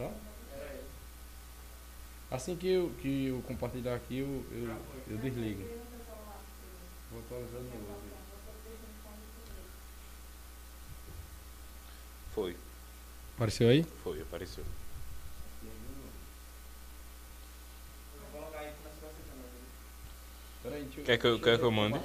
Tá? Assim que eu, que eu compartilhar aqui, eu, eu, eu desligo. Vou atualizar de novo. Foi, Apareceu aí? foi, apareceu. Peraí, deixa eu, Quer que eu- quer que eu mande?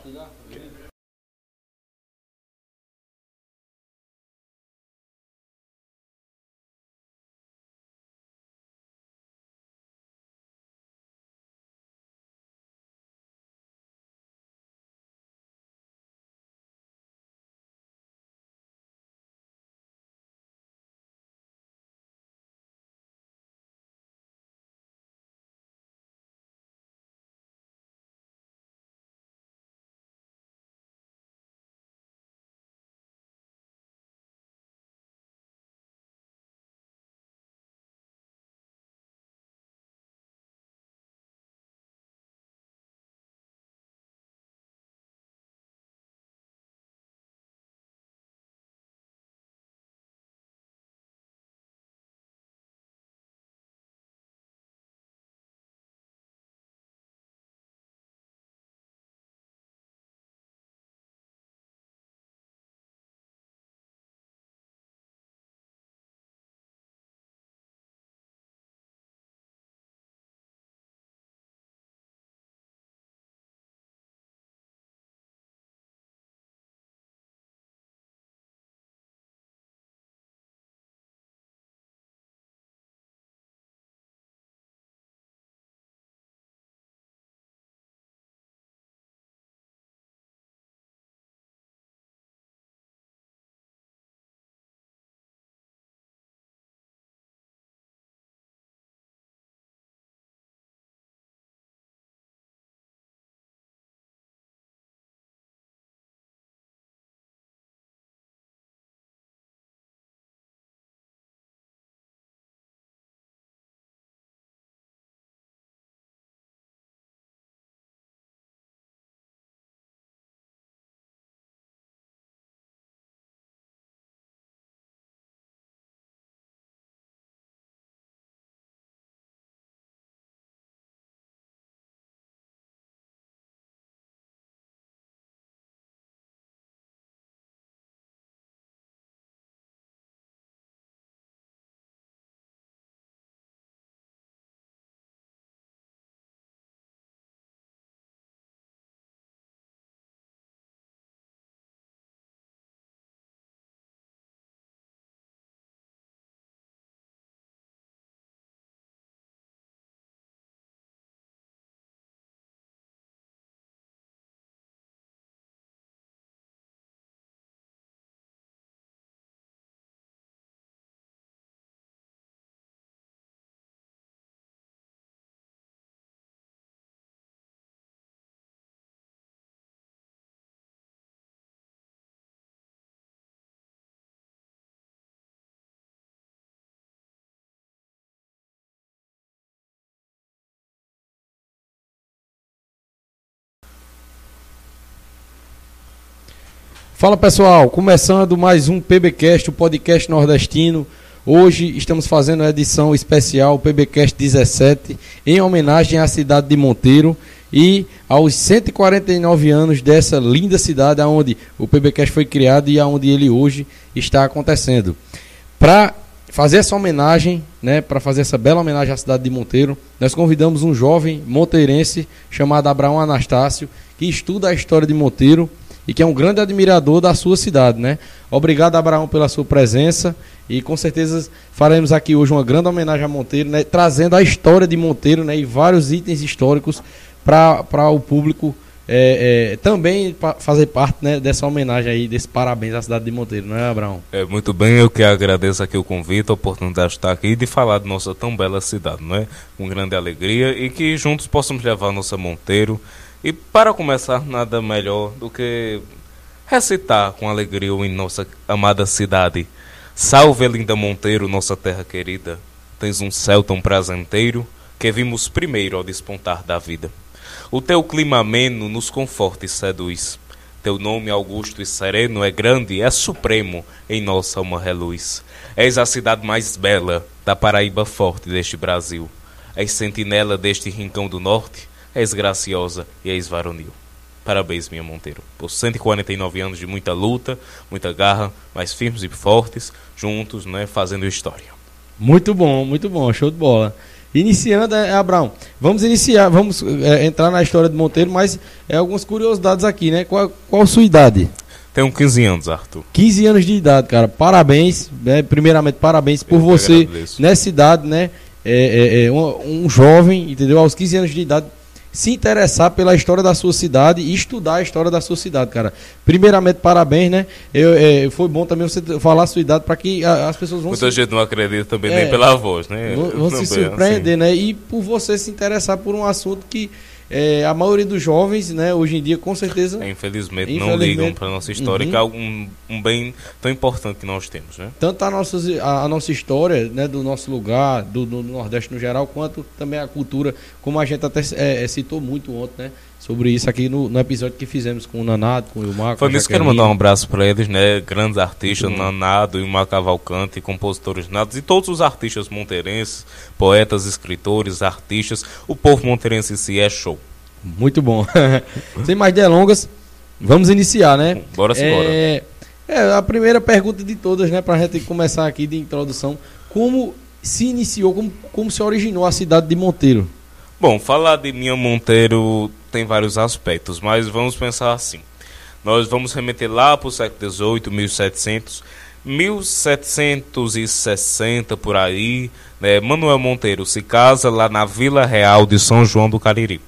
Fala pessoal, começando mais um PBcast, o podcast nordestino. Hoje estamos fazendo a edição especial PBcast 17 em homenagem à cidade de Monteiro e aos 149 anos dessa linda cidade onde o PBcast foi criado e aonde ele hoje está acontecendo. Para fazer essa homenagem, né, para fazer essa bela homenagem à cidade de Monteiro, nós convidamos um jovem monteirense chamado Abraão Anastácio, que estuda a história de Monteiro e que é um grande admirador da sua cidade, né? Obrigado, Abraão, pela sua presença e com certeza faremos aqui hoje uma grande homenagem a Monteiro, né? trazendo a história de Monteiro né? e vários itens históricos para o público é, é, também fazer parte né, dessa homenagem aí, desse parabéns à cidade de Monteiro, não é, Abraão? É, muito bem, eu que agradeço aqui o convite, a oportunidade de estar aqui e de falar de nossa tão bela cidade, não é? Com grande alegria e que juntos possamos levar nossa Monteiro. E para começar, nada melhor do que recitar com alegria em nossa amada cidade. Salve, linda Monteiro, nossa terra querida. Tens um céu tão prazenteiro que vimos primeiro ao despontar da vida. O teu clima ameno nos conforta e seduz. Teu nome augusto e sereno é grande, é supremo em nossa alma reluz. És a cidade mais bela da Paraíba forte deste Brasil. És sentinela deste rincão do norte, és graciosa e és varonil. Parabéns, minha Monteiro, por 149 anos de muita luta, muita garra, mais firmes e fortes, juntos, né, fazendo história. Muito bom, muito bom, show de bola. Iniciando, é, Abraão, vamos iniciar, vamos é, entrar na história de Monteiro, mas é algumas curiosidades aqui, né? Qual, qual a sua idade? Tenho 15 anos, Arthur. 15 anos de idade, cara. Parabéns, né? primeiramente, parabéns por Eu você, nessa idade, né? É, é, é um, um jovem, entendeu? Aos 15 anos de idade, se interessar pela história da sua cidade e estudar a história da sua cidade, cara. Primeiramente, parabéns, né? Eu, é, foi bom também você falar a sua idade para que a, as pessoas vão Muita se... gente não acredita também é, nem pela voz, né? Vão, vão se surpreender, assim. né? E por você se interessar por um assunto que é, a maioria dos jovens, né, hoje em dia, com certeza. É, infelizmente, infelizmente, não ligam para a nossa história, uhum. que é um, um bem tão importante que nós temos. Né? Tanto a nossa, a, a nossa história, né, do nosso lugar, do, do, Nordeste no geral, quanto também a cultura, como a gente até é, é citou muito ontem, né? Sobre isso aqui no, no, episódio que fizemos com o Nanado, com o Ilmar. Foi nisso que quero mandar um abraço para eles, né? Grandes artistas, Nanado, Ilmar Cavalcante, compositores nados e todos os artistas monteirenses, poetas, escritores, artistas. O povo monteirense em si é show. Muito bom. Sem mais delongas, vamos iniciar, né? Bora sim, é, é, a primeira pergunta de todas, né? Para a gente começar aqui de introdução. Como se iniciou, como, como se originou a cidade de Monteiro? Bom, falar de Minha Monteiro tem vários aspectos, mas vamos pensar assim. Nós vamos remeter lá para o século XVIII, 1700, 1760 por aí, né, Manuel Monteiro se casa lá na Vila Real de São João do Cariri.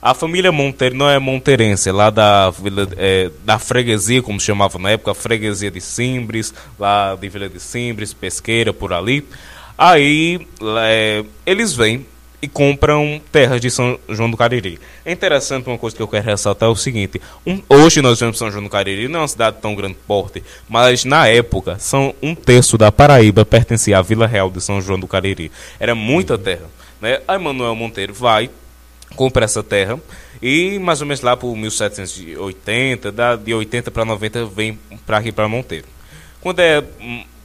A família Monteiro não é monteirense, é lá da, vila, é, da freguesia, como chamava na época, freguesia de Simbres, lá de Vila de Simbres, Pesqueira, por ali. Aí é, eles vêm e compram terras de São João do Cariri. É interessante uma coisa que eu quero ressaltar é o seguinte: um, hoje nós vemos São João do Cariri, não é uma cidade tão grande porte, mas na época, são um terço da Paraíba pertencia à Vila Real de São João do Cariri. Era muita terra. Né? Aí Manuel Monteiro vai, compra essa terra e mais ou menos lá por 1780, da, de 80 para 90 vem para aqui para Monteiro. Quando é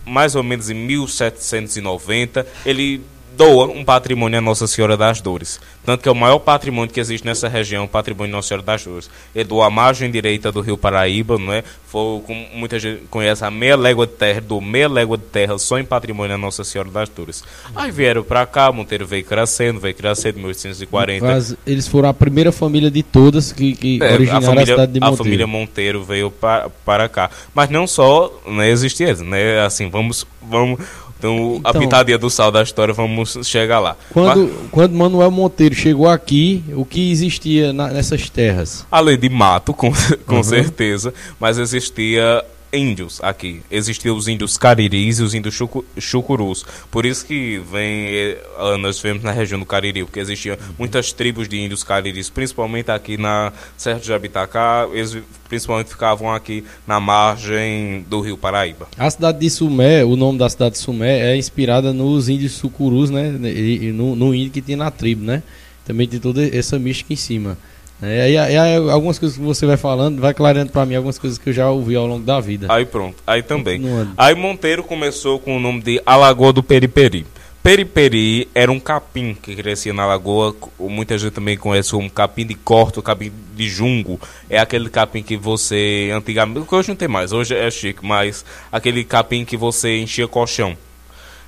mais ou menos em 1790, ele doa um patrimônio à Nossa Senhora das Dores. Tanto que é o maior patrimônio que existe nessa região, o patrimônio Nossa Senhora das Dores. Ele doa a margem direita do Rio Paraíba, não é? Foi, como muita gente conhece, a meia légua de terra, do meia légua de terra só em patrimônio à Nossa Senhora das Dores. Aí vieram para cá, Monteiro veio crescendo, veio crescendo em 1840. Mas eles foram a primeira família de todas que, que é, originaram a, família, a, cidade de Monteiro. A família Monteiro veio para, para cá. Mas não só né, existia, né? Assim, vamos... vamos então, então, a pitadinha do sal da história, vamos chegar lá. Quando, Mas, quando Manuel Monteiro chegou aqui, o que existia na, nessas terras? Além de mato, com, com uhum. certeza, mas existia índios aqui. Existiam os índios cariris e os índios chucu, chucurus. Por isso que vem, eh, nós vemos na região do Cariri, porque existiam muitas tribos de índios cariris, principalmente aqui na Serra de Jabitacá, eles principalmente ficavam aqui na margem do rio Paraíba. A cidade de Sumé, o nome da cidade de Sumé é inspirada nos índios sucurus, né? E no, no índio que tinha na tribo, né? Também tem toda essa mística em cima. É, e, aí, algumas coisas que você vai falando, vai clareando para mim algumas coisas que eu já ouvi ao longo da vida. Aí pronto, aí também. Aí Monteiro começou com o nome de Alagoa do Periperi. Periperi era um capim que crescia na lagoa, muita gente também conhece como capim de corto, capim de jungo. É aquele capim que você, antigamente, hoje não tem mais, hoje é chique, mas aquele capim que você enchia colchão.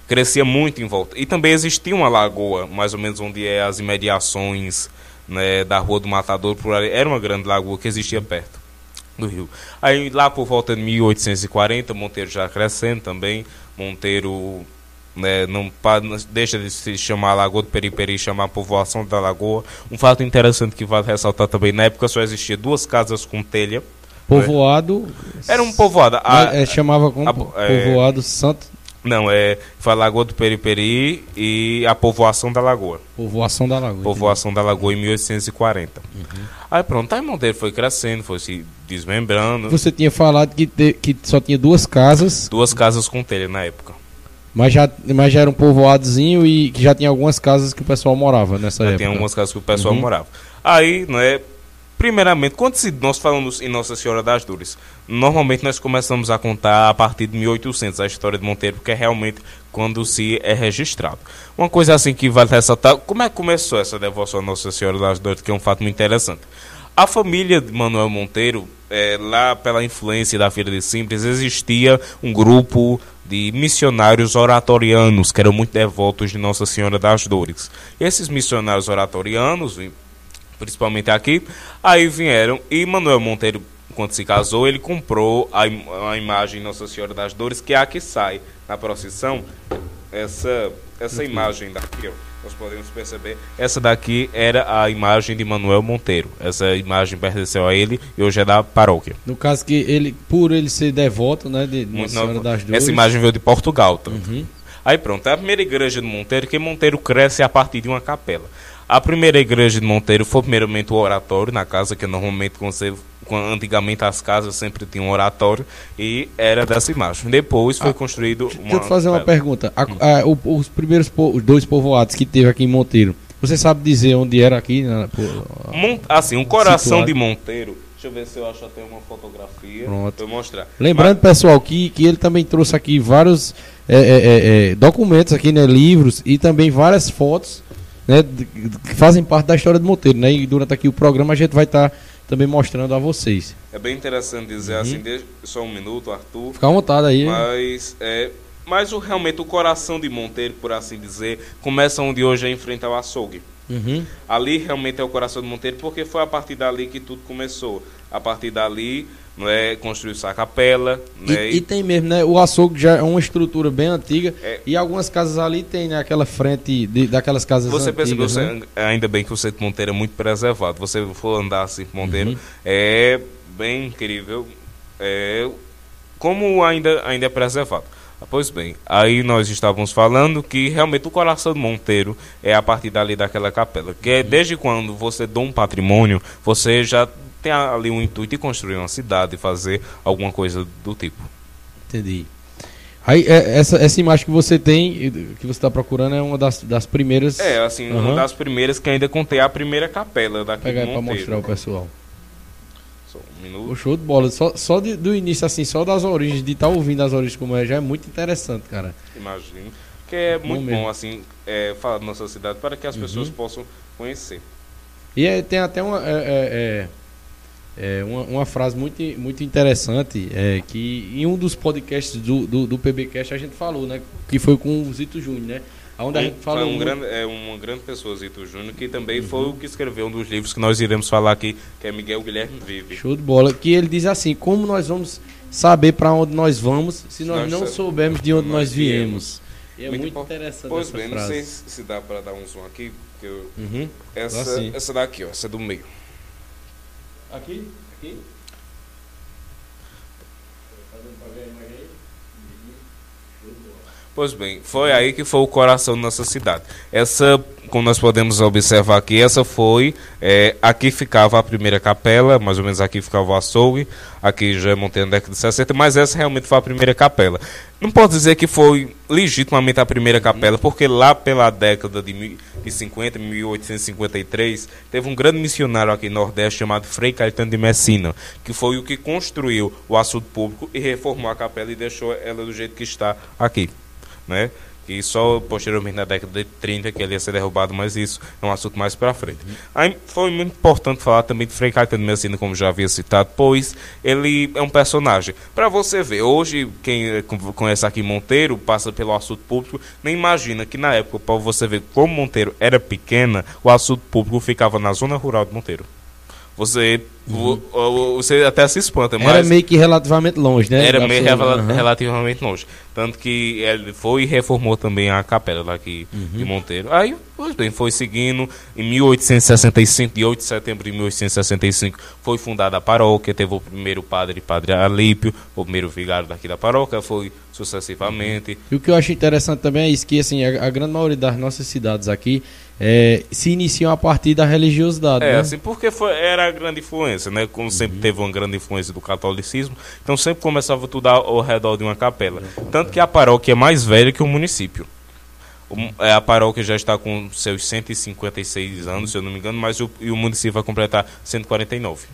Crescia muito em volta. E também existia uma lagoa, mais ou menos onde é as imediações né, da Rua do Matador, por ali. Era uma grande lagoa que existia perto do rio. Aí lá por volta de 1840, Monteiro já crescendo também, Monteiro né, não deixa de se chamar Lagoa do Periperi, chamar povoação da Lagoa. Um fato interessante que vale ressaltar também, na época só existia duas casas com telha. Povoado. Né? Era um povoado. A, é, chamava como a, é, povoado Santo não, é foi a Lagoa do Periperi e a povoação da Lagoa. Povoação da Lagoa. Povoação entendi. da Lagoa em 1840. Uhum. Aí pronto, aí Monteiro foi crescendo, foi se desmembrando. Você tinha falado que, te, que só tinha duas casas. Duas casas com telha na época. Mas já, mas já era um povoadozinho e que já tinha algumas casas que o pessoal morava nessa já época. Tinha algumas casas que o pessoal uhum. morava. Aí, né, primeiramente, quando nós falamos em Nossa Senhora das Dores, normalmente nós começamos a contar a partir de 1800 a história de Monteiro, porque é realmente quando se é registrado. Uma coisa assim que vale ressaltar, como é que começou essa devoção a Nossa Senhora das Dores, que é um fato muito interessante. A família de Manuel Monteiro, é, lá pela influência da Feira de Simples, existia um grupo de missionários oratorianos, que eram muito devotos de Nossa Senhora das Dores. E esses missionários oratorianos, principalmente aqui, aí vieram e Manuel Monteiro, quando se casou, ele comprou a, a imagem Nossa Senhora das Dores, que é a que sai na procissão, essa, essa imagem daqui, ó nós podemos perceber. Essa daqui era a imagem de Manuel Monteiro. Essa imagem pertenceu a ele e hoje é da paróquia. No caso que ele, por ele ser devoto, né, de Muito Senhora das Dores. Essa imagem veio de Portugal, tanto. Uhum. Aí pronto, é a primeira igreja de Monteiro, que Monteiro cresce a partir de uma capela. A primeira igreja de Monteiro foi primeiramente o oratório na casa, que normalmente antigamente as casas sempre tinham um oratório e era dessa imagem. Depois foi ah, construído uma. Deixa eu te fazer uma pergunta. A, a, o, os primeiros os dois povoados que teve aqui em Monteiro, você sabe dizer onde era aqui? Na, por, assim, o coração situado. de Monteiro. Deixa eu ver se eu acho até uma fotografia para mostrar. Lembrando, Mas... pessoal, que, que ele também trouxe aqui vários é, é, é, é documentos aqui, né, livros e também várias fotos né, que fazem parte da história do Monteiro, né? E durante aqui o programa a gente vai estar tá também mostrando a vocês. É bem interessante dizer uhum. assim, deixa só um minuto, Arthur. Fica à vontade aí. Mas, é, mas o, realmente o coração de Monteiro, por assim dizer, começa onde hoje é enfrentar o açougue. Uhum. Ali realmente é o coração de Monteiro, porque foi a partir dali que tudo começou. A partir dali né, construiu-se a capela. Né, e, e, tem mesmo, né? O açougue já é uma estrutura bem antiga. É, e algumas casas ali tem né, aquela frente de, daquelas casas você antigas. Você percebeu, né? ainda bem que o centro Monteiro é muito preservado. Você for andar assim Monteiro, uhum. é bem incrível. É, como ainda, ainda é preservado. Pois bem, aí nós estávamos falando que realmente o coração do Monteiro é a partir dali daquela capela. Que é desde quando você dá um patrimônio, você já tem ali um intuito de construir uma cidade, fazer alguma coisa do tipo. Entendi. Aí, é, essa, essa imagem que você tem, que você está procurando, é uma das, das primeiras. É, assim, uhum. uma das primeiras que ainda contei a primeira capela daqui Pega para mostrar o pessoal. Só um minuto. O show de bola. Só, só de, do início, assim, só das origens, de estar tá ouvindo as origens como é, já é muito interessante, cara. Imagino. Que é muito bom, bom assim, é, falar da nossa cidade para que as uhum. pessoas possam conhecer. E é, tem até uma. É, é, uma, uma, frase muito, muito interessante é que em um dos podcasts do, do, do, PBcast a gente falou, né? Que foi com o Zito Júnior, né? Onde a gente falou um grande, é uma grande pessoa, Zito Júnior, que também uhum. foi o que escreveu um dos livros que nós iremos falar aqui, que é Miguel Guilherme Vive. Show de bola. Que ele diz assim: como nós vamos saber para onde nós vamos se nós, nós não soubermos de onde nós viemos? E é muito, muito interessante pois essa bem, frase. não sei se dá para dar um zoom aqui, porque eu, uhum. essa, essa daqui, ó, essa do meio. Aqui? Aqui? Pois bem, foi aí que foi o coração da nossa cidade. Essa, como nós podemos observar aqui, essa foi. É, aqui ficava a primeira capela, mais ou menos aqui ficava o açougue, aqui já montei na década de 60, mas essa realmente foi a primeira capela. Não posso dizer que foi legitimamente a primeira capela, porque lá pela década de, de 50, 1853, teve um grande missionário aqui no Nordeste chamado Frei Caetano de Messina, que foi o que construiu o assunto público e reformou a capela e deixou ela do jeito que está aqui né? E só posteriormente na década de 30 que ele ia ser derrubado, mas isso é um assunto mais para frente. Aí foi muito importante falar também de Frei Caetano Messina, como já havia citado, pois ele é um personagem. Para você ver, hoje quem conhece aqui Monteiro, passa pelo assunto público, nem imagina que na época, para você ver como Monteiro era pequena, o assunto público ficava na zona rural de Monteiro. Você, uhum. você até se espanta. Mas era meio que relativamente longe, né? Era meio uhum. relativamente longe. Tanto que ele foi e reformou também a capela daqui uhum. de Monteiro. Aí, pois bem, foi seguindo. Em 1865, de 8 de setembro de 1865, foi fundada a paróquia. Teve o primeiro padre, Padre Alípio, o primeiro vigário daqui da paróquia. Foi sucessivamente. E o que eu acho interessante também é isso, que assim, a, a grande maioria das nossas cidades aqui é, se iniciam a partir da religiosidade. É, né? assim, porque foi, era a grande influência, né? Como sempre uhum. teve uma grande influência do catolicismo, então sempre começava tudo ao, redor de uma capela. Tanto que a paróquia é mais velha que o município. é, a paróquia já está com seus 156 anos, se eu não me engano, mas o, e o município vai completar 149.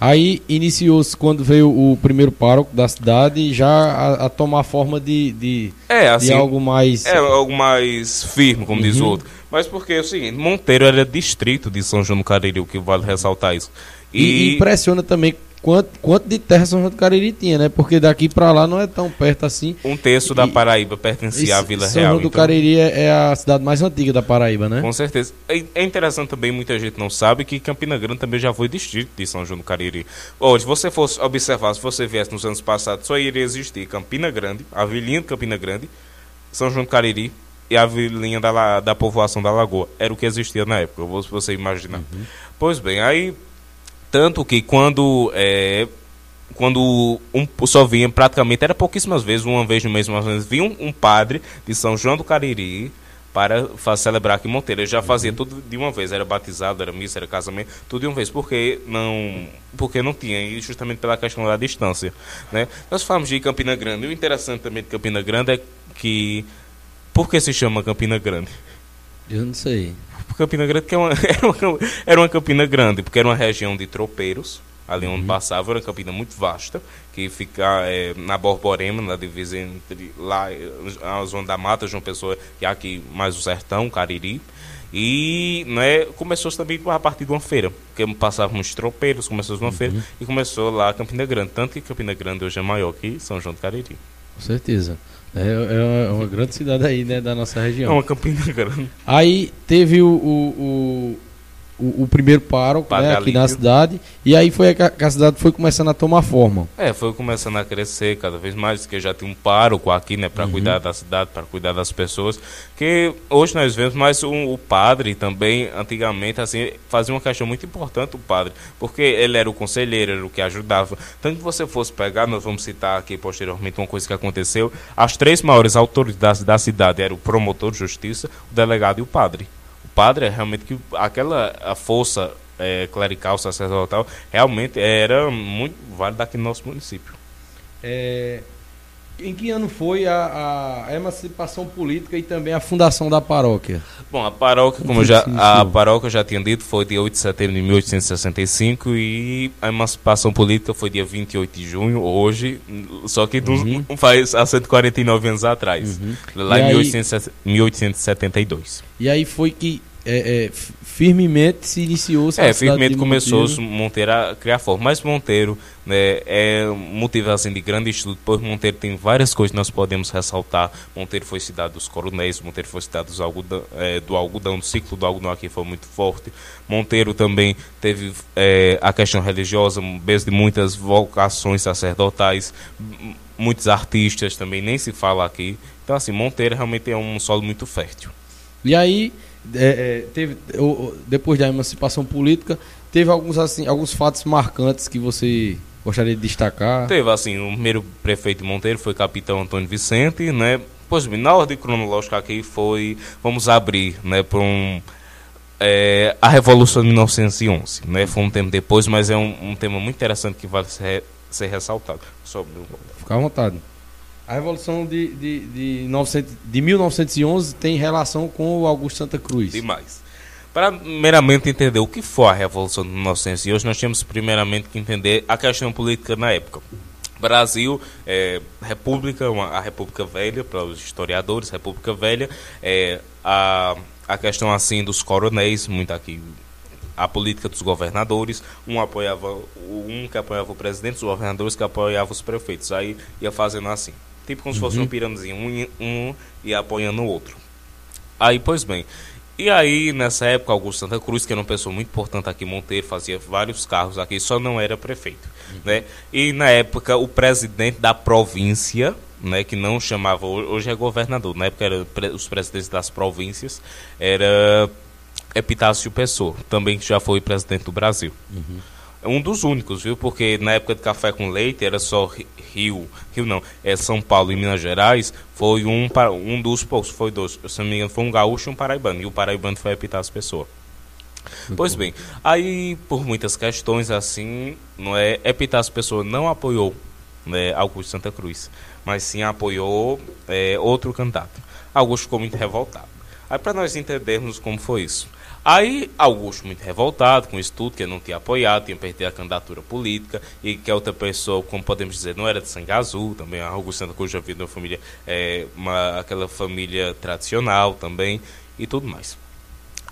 Aí iniciou-se quando veio o primeiro pároco da cidade já a, a tomar forma de, de, é, assim, de, algo mais. É, algo mais firme, como uhum. diz o uhum. outro. Mas porque é o seguinte, Monteiro era distrito de São João do Cariri, o que vale ressaltar isso. E, e impressiona também quanto, quanto de terra São João do Cariri tinha, né? Porque daqui para lá não é tão perto assim. Um terço e, da Paraíba pertencia à Vila São Real. São João do então... Cariri é, é a cidade mais antiga da Paraíba, né? Com certeza. É, é interessante também, muita gente não sabe, que Campina Grande também já foi distrito de São João do Cariri. Hoje, se você fosse observar, se você viesse nos anos passados, só iria existir Campina Grande, a vilinha de Campina Grande, São João do Cariri e a vilinha da, da povoação da Lagoa. Era o que existia na época, se você imaginar. Uhum. Pois bem, aí tanto que quando é, quando um, só vinha praticamente, era pouquíssimas vezes, uma vez no mês ou menos, vinha um, um padre de São João do Cariri para celebrar aqui em Monteiro. Ele já fazia uhum. tudo de uma vez, era batizado, era missa, era casamento, tudo de uma vez, porque não, porque não tinha, e justamente pela questão da distância. Né? Nós falamos de Campina Grande, e o interessante também de Campina Grande é que, por que se chama Campina Grande? Eu não sei. Campina Grande, que é uma, era, uma, era uma Campina Grande, porque era uma região de tropeiros, ali onde uhum. passava, era uma campina muito vasta, que fica é, na Borborema, na divisa entre lá, a zona da Mata, João Pessoa, e aqui mais o Sertão, Cariri. E né, começou também a partir de uma feira, porque passávamos tropeiros, começou uma uhum. feira, e começou lá Campina Grande. Tanto que Campina Grande hoje é maior que São João do Cariri. Com certeza. É, é uma grande cidade aí, né, da nossa região. É uma campina grande. Aí teve o, o, o, o primeiro pároco né, aqui na cidade, e aí foi a, a, cidade foi começando a tomar forma. É, foi começando a crescer cada vez mais, que já tinha um pároco aqui, né, para uhum. cuidar da cidade, para cuidar das pessoas, que hoje nós vemos, mas o, o, padre também, antigamente, assim, fazia uma questão muito importante, o padre, porque ele era o conselheiro, era o que ajudava. Tanto que você fosse pegar, nós vamos citar aqui posteriormente uma coisa que aconteceu, as três maiores autoridades da cidade eram o promotor de justiça, o delegado e o padre padre é realmente que aquela a força é, clerical, sacerdotal, realmente era muito válida aqui no nosso município. É, em que ano foi a, a, emancipação política e também a fundação da paróquia? Bom, a paróquia, como já a paróquia já tinha dito, foi dia 8 de setembro de 1865 e a emancipação política foi dia 28 de junho, hoje, só que uhum. faz há 149 anos atrás, uhum. lá e em aí, 1872. E aí foi que é, é, firmemente se iniciou É, firmemente começou Monteiro a criar forma. Mas Monteiro né, é motivo assim, de grande estudo, pois Monteiro tem várias coisas que nós podemos ressaltar. Monteiro foi cidade dos coronéis, Monteiro foi cidade dos algodão, é, do algodão, do ciclo do algodão aqui foi muito forte. Monteiro também teve é, a questão religiosa, desde muitas vocações sacerdotais, muitos artistas também, nem se fala aqui. Então, assim, Monteiro realmente é um solo muito fértil. E aí, é, é, teve, depois da emancipação política, teve alguns, assim, alguns fatos marcantes que você gostaria de destacar? Teve, assim, o primeiro prefeito de Monteiro foi capitão Antônio Vicente, né? Pois bem, na ordem cronológica aqui foi, vamos abrir, né, para um... É, a Revolução de 1911, né? Foi um tempo depois, mas é um, um tema muito interessante que vale ser, ser ressaltado. Sobre... Fica à vontade. A Revolução de, de, de, 900, de 1911 tem relação com o Augusto Santa Cruz. Demais. Para meramente entender o que foi a Revolução de 1911, nós temos primeiramente que entender a questão política na época. Brasil, é, República, uma, a República Velha, para os historiadores, República Velha, é, a, a questão assim dos coronéis, muito aqui a política dos governadores, um apoiava um que apoiava o presidente, os governadores que apoiavam os prefeitos. Aí ia fazendo assim. Tipo como se fosse uhum. um pirâmidezinho, um, um e apoiando o outro. Aí, pois bem. E aí, nessa época, Augusto Santa Cruz, que era uma pessoa muito importante aqui em Monteiro, fazia vários carros aqui, só não era prefeito. Uhum. Né? E na época, o presidente da província, né, que não chamava, hoje é governador, na época era os presidentes das províncias, era Epitácio Pessoa, também já foi presidente do Brasil. Uhum um dos únicos, viu? Porque na época de café com leite era só Rio, Rio não, é São Paulo e Minas Gerais, foi um, um dos poucos, foi dois, se não me engano, foi um gaúcho e um paraibano, e o paraibano foi Epitácio Pessoa. Muito pois bem, aí por muitas questões assim, não é, Epitácio Pessoa não apoiou né, Augusto Santa Cruz, mas sim apoiou é, outro candidato. Augusto ficou muito revoltado. Aí para nós entendermos como foi isso. Aí Augusto, muito revoltado com isso tudo, que ele não tinha apoiado, tinha perdido a candidatura política, e que a outra pessoa, como podemos dizer, não era de sangue azul, também Augusto Santa Cruz já viu uma família, é, uma, aquela família tradicional também, e tudo mais.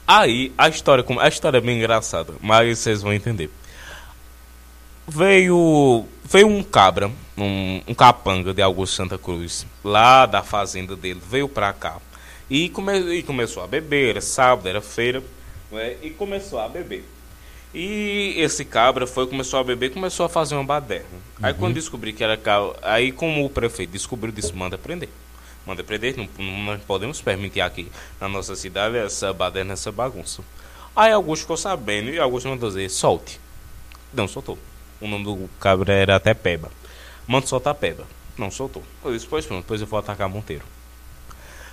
Aí a história, a história é bem engraçada, mas vocês vão entender. Veio, veio um cabra, um, um capanga de Augusto Santa Cruz, lá da fazenda dele, veio pra cá. E, come, e começou a beber, era sábado, era feira, né, e começou a beber. E esse cabra foi, começou a beber começou a fazer uma baderna. Uhum. Aí quando descobri que era cabra, aí como o prefeito descobriu, disse, manda prender. Manda prender, não, não podemos permitir aqui na nossa cidade essa baderna, essa bagunça. Aí Augusto ficou sabendo e Augusto mandou dizer, solte. Não soltou. O nome do cabra era até Peba. Manda soltar Peba. Não soltou. Eu disse, pois pronto, depois eu vou atacar Monteiro.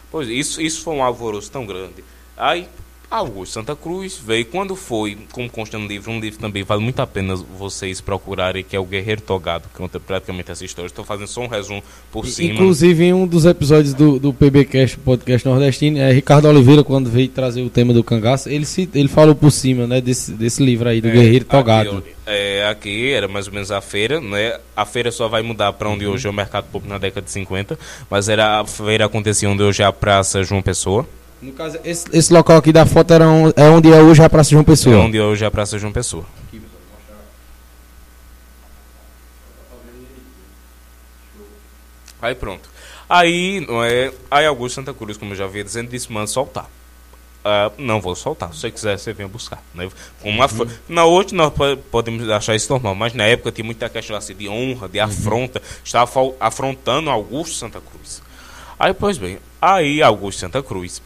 Pois isso, isso foi um alvoroço tão grande. Aí Augusto Santa Cruz veio quando foi, como consta no livro, um livro também vale muito a pena vocês procurarem, que é o Guerreiro Togado, que conta praticamente essa história. Estou fazendo só um resumo por cima. Inclusive, em um dos episódios do, do PBcast, podcast nordestino, é, Ricardo Oliveira, quando veio trazer o tema do cangaço, ele, se, ele falou por cima né, desse, desse livro aí, do é, Guerreiro Togado. Aqui, é, aqui era mais ou menos a feira, né? A feira só vai mudar para onde uhum. hoje é o Mercado Público na década de 50, mas era a feira acontecia onde hoje é a Praça João Pessoa. No caso, esse, esse local aqui da foto era um, é onde é hoje a Praça João Pessoa. É onde é hoje a Praça João Pessoa. Aí pronto. Aí, não é, aí Augusto Santa Cruz, como eu já havia dizendo, disse, manda soltar. Uh, não vou soltar. Se você quiser, você venha buscar. Né? Uma uhum. Na hoje nós podemos achar isso normal, mas na época tinha muita questão assim, de honra, de uhum. afronta. Estava afrontando Augusto Santa Cruz. Aí, pois bem, aí Augusto Santa Cruz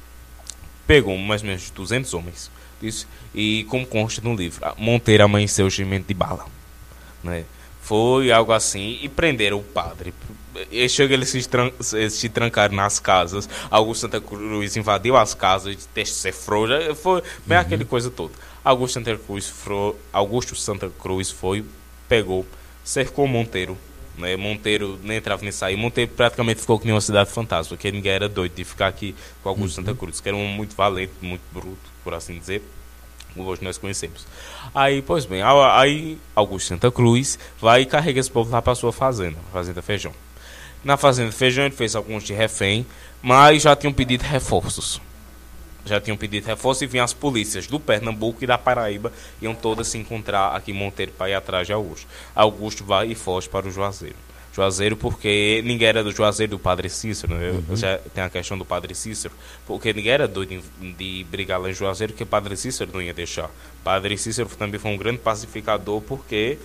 pegou mais ou menos 200 homens. Isso, e como consta no livro, Monteiro amanheceu gemendo de bala. Né? Foi algo assim e prenderam o padre. E chega eles se, tran se trancaram nas casas. Augusto Santa Cruz invadiu as casas, decifrou, já foi bem uhum. aquele coisa toda. Augusto Santa Cruz, foi, Augusto Santa Cruz foi, pegou, cercou Monteiro, né? Monteiro nem entrava nem saía. Monteiro praticamente ficou com uma cidade fantasma, porque ninguém era doido de ficar aqui com Augusto uhum. Santa Cruz, que era um muito valente, muito bruto, por assim dizer. Hoje nós conhecemos. Aí, pois bem, aí Augusto Santa Cruz vai e carrega esse povo lá para sua fazenda, Fazenda Feijão. Na Fazenda Feijão ele fez alguns de refém, mas já tinham pedido reforços já tinham pedido reforço e vinham as polícias do Pernambuco e da Paraíba iam todas se encontrar aqui em Monteiro para ir atrás de Augusto. Augusto vai e foge para o Juazeiro. Juazeiro porque ninguém era do Juazeiro do Padre Cícero, né? Uhum. já tem a questão do Padre Cícero, porque ninguém era doido de, de brigar lá em Juazeiro, que o Padre Cícero não ia deixar. Padre Cícero também foi um grande pacificador porque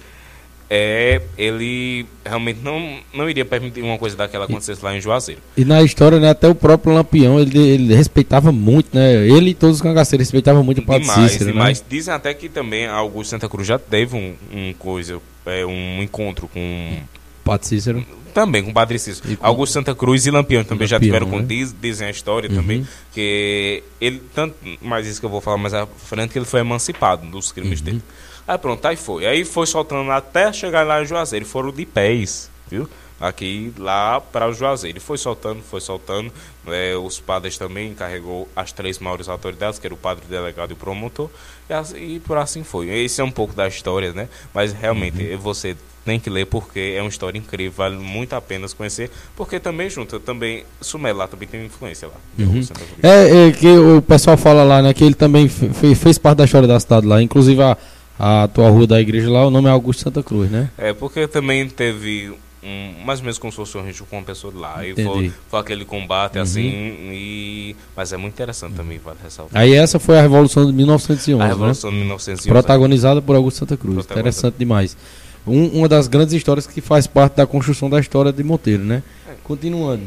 é, ele realmente não, não iria permitir uma coisa daquela acontecesse lá em Juazeiro. E na história, né, até o próprio Lampião, ele, ele respeitava muito, né? Ele e todos os cangaceiros respeitavam muito o Padre demais, Cícero, demais. Né? Dizem até que também Augusto Santa Cruz já teve um, um coisa, é, um encontro com... Padre Cícero? Também, com o Padre Cícero. Com... Augusto Santa Cruz e Lampião também Lampião, já tiveram né? com diz, dizem a história uhum. também, que ele, tanto, mais isso que eu vou falar mais à frente, que ele foi emancipado dos crimes uhum. dele. Aí pronto, aí foi. Aí foi soltando até chegar lá em Juazeiro. Foram de pés, viu? Aqui lá para o Juazeiro. Foi soltando, foi soltando. É, os padres também encarregou as três maiores autoridades, que era o padre o delegado e o promotor. E, assim, e por assim foi. Esse é um pouco da história, né? Mas realmente uhum. você tem que ler porque é uma história incrível, vale muito a pena conhecer, porque também junto, também Sumé lá também tem influência lá. Uhum. É, é, que o pessoal fala lá, né, que ele também fez parte da história da cidade lá, inclusive a a atual rua da igreja lá, o nome é Augusto Santa Cruz, né? É, porque também teve um, mais ou menos como se fosse um com uma pessoa de lá. E foi, foi, aquele combate uhum. assim, e, mas é muito interessante também, vale ressaltar. Aí essa foi a Revolução de 1911, A né? Revolução né? de 1911. Protagonizada por Augusto Santa Cruz, interessante demais. Um, uma das grandes histórias que faz parte da construção da história de Monteiro, né? Continuando.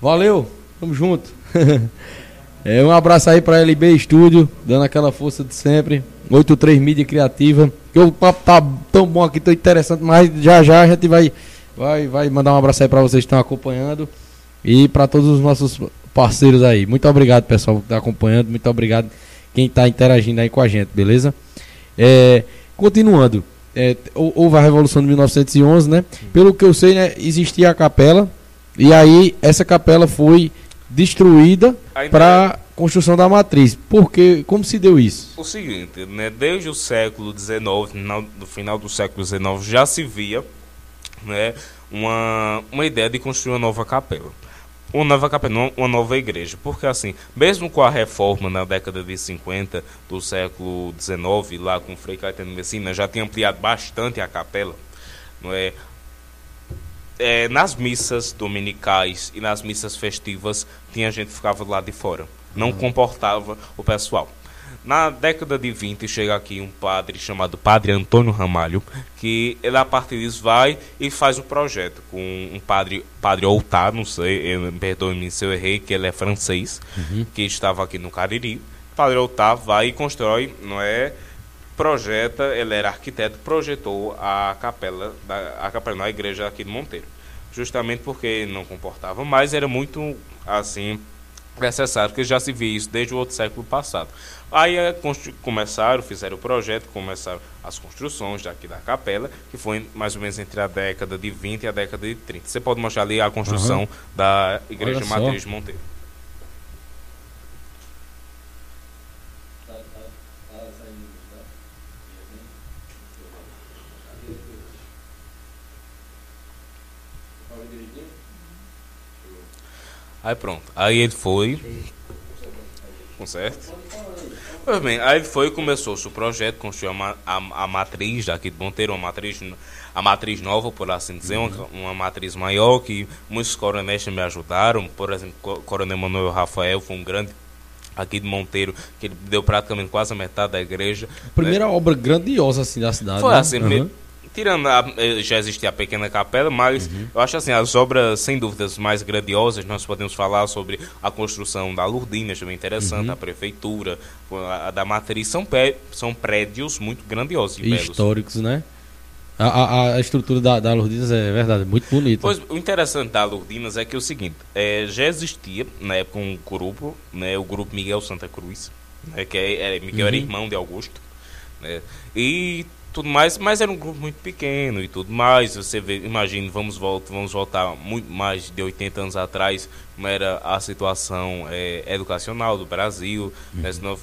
Valeu, tamo junto. é, um abraço aí para LB Estúdio, dando aquela força de sempre. 83 Mídia Criativa. O papo tá tão bom aqui, tão interessante, mas já já a gente vai, vai, vai mandar um abraço aí para vocês que estão acompanhando e para todos os nossos parceiros aí. Muito obrigado, pessoal, que está acompanhando. Muito obrigado quem está interagindo aí com a gente, beleza? É, continuando, é, houve a Revolução de 1911, né? Pelo que eu sei, né, existia a capela e aí essa capela foi destruída para construção da matriz. Porque como se deu isso? O seguinte, né, desde o século XIX, no final do século XIX, já se via né, uma, uma ideia de construir uma nova capela. Uma nova capela, uma nova igreja. Porque assim, mesmo com a reforma na década de 50 do século XIX, lá com Frei Caetano Messina, já tinha ampliado bastante a capela. Não é? é, nas missas dominicais e nas missas festivas, tinha gente que ficava lá de fora. Não uhum. comportava o pessoal. Na década de 20 chega aqui um padre chamado Padre Antônio Ramalho, que ele a partir disso vai e faz o um projeto com um padre, padre Outar, não sei, perdoe-me se eu errei, que ele é francês, uhum. que estava aqui no Cariri. Padre Outar vai e constrói, não é? projeta, ele era arquiteto, projetou a capela, da, a capela na igreja aqui de Monteiro. Justamente porque não comportava mais, era muito assim necessário, porque já se via isso desde o outro século passado. Aí é, começaram, fizeram o projeto, começaram as construções daqui da capela, que foi mais ou menos entre a década de 20 e a década de 30. Você pode mostrar ali a construção uhum. da Igreja Matriz de Monteiro. Aí pronto. Aí ele foi. Com certo? Pois bem, aí ele foi e começou o seu projeto, construiu a, a, a, matriz daqui de Monteiro, uma matriz, a matriz nova, por assim dizer, uhum. uma, uma, matriz maior, que muitos coronéis me ajudaram. Por exemplo, o coronel Manuel Rafael foi um grande aqui de Monteiro, que ele deu praticamente quase a metade da igreja. Primeira né? obra grandiosa assim da cidade. Foi né? assim, uhum tirando a, eh, já existia a pequena capela, mas uhum. eu acho assim, as obras sem dúvidas mais grandiosas, nós podemos falar sobre a construção da Lourdina, também interessante, uhum. a prefeitura, a, a, da matriz, são, pé, são prédios muito grandiosos e, e históricos, né? A, a, a, estrutura da, da Lourdinas é verdade, muito bonita. Pois, o interessante da Lourdinas é que é o seguinte, é, já existia na época um grupo, né, o grupo Miguel Santa Cruz, né, que é, é Miguel uhum. era irmão de Augusto, né, e tudo mais, mas era um grupo muito pequeno e tudo mais. Você vê, imagine, vamos voltar, vamos voltar muito mais de 80 anos atrás, como era a situação é, educacional do Brasil, uhum. né,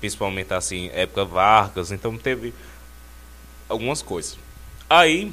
principalmente assim, época Vargas, então teve algumas coisas. Aí,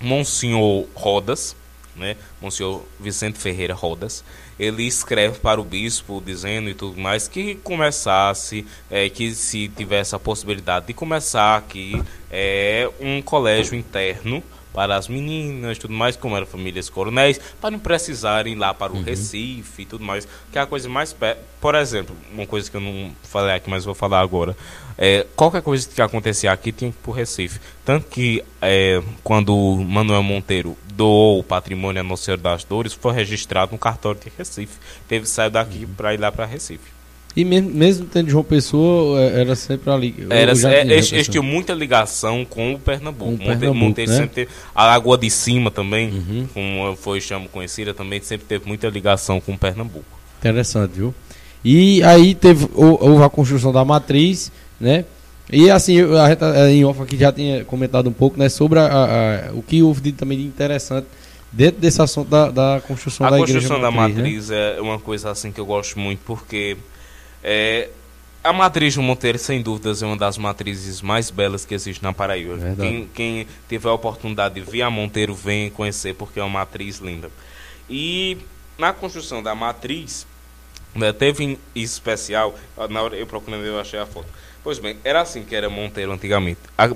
Monsenhor Rodas, né, Monsenhor Vicente Ferreira Rodas, ele escreve para o bispo dizendo e tudo mais que começasse, é, que se tivesse a possibilidade de começar aqui é, um colégio interno para as meninas, tudo mais, como eram famílias coronéis, para não precisarem ir lá para o uhum. Recife e tudo mais, que é a coisa mais perto. Por exemplo, uma coisa que eu não falei aqui, mas vou falar agora. É, qualquer coisa que acontecer aqui tinha que ir para o Recife. Tanto que é, quando Manuel Monteiro doou o patrimônio a Nossa Senhora das Dores, foi registrado no cartório de Recife. Teve que sair daqui uhum. para ir lá para Recife. E mesmo, mesmo tendo João Pessoa, é, era sempre ali. Era, é, eles, eles tinham muita ligação com o Pernambuco. Com o Pernambuco Monte, né? sempre teve, a Lagoa de Cima também, uhum. como foi chamo conhecida, também sempre teve muita ligação com o Pernambuco. Interessante, viu? E aí teve houve a construção da matriz, né? E assim, a gente em off aqui já tinha comentado um pouco, né, sobre a, a, o que houve de, também de interessante dentro desse assunto da, da construção a da construção igreja. A construção da matriz, né? é uma coisa assim que eu gosto muito porque é, a matriz do Monteiro, sem dúvidas, é uma das matrizes mais belas que existe na Paraíba. Quem, quem, tiver a oportunidade de vir a Monteiro, vem conhecer, porque é uma matriz linda. E na construção da matriz, né, teve em especial, na hora eu procurando, eu achei a foto. Pois bem, era assim que era Monteiro antigamente. A,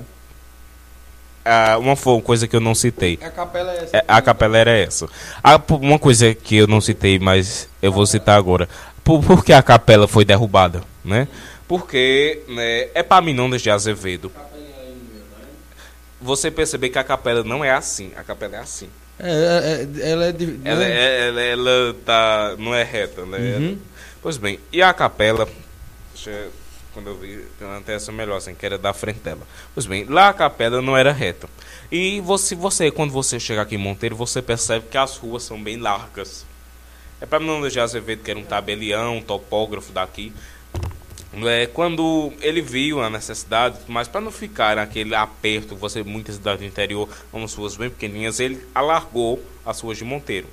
a, uma coisa que eu não citei. A capela é essa. É, a capela era essa. A, uma coisa que eu não citei, mas eu vou citar agora por, por que a capela foi derrubada, né? Porque né, é Paminondas de Azevedo. Você perceber que a capela não é assim, a capela é assim. É, é, é ela é, de, ela, é, é, ela, ela, tá, não é reta, né? Uhum. Pois bem, e a capela, eu, quando eu vi, até essa melhor assim, que era da frente dela. Pois bem, lá a capela não era reta. E você, você, quando você chega aqui em Monteiro, você percebe que as ruas são bem largas. É para não deixar Azevedo, que era um tabelião, um topógrafo daqui. É, quando ele viu a necessidade, mas para não ficar naquele aperto, você muitas cidades do interior, umas ruas bem pequenininhas, ele alargou as ruas de Monteiro.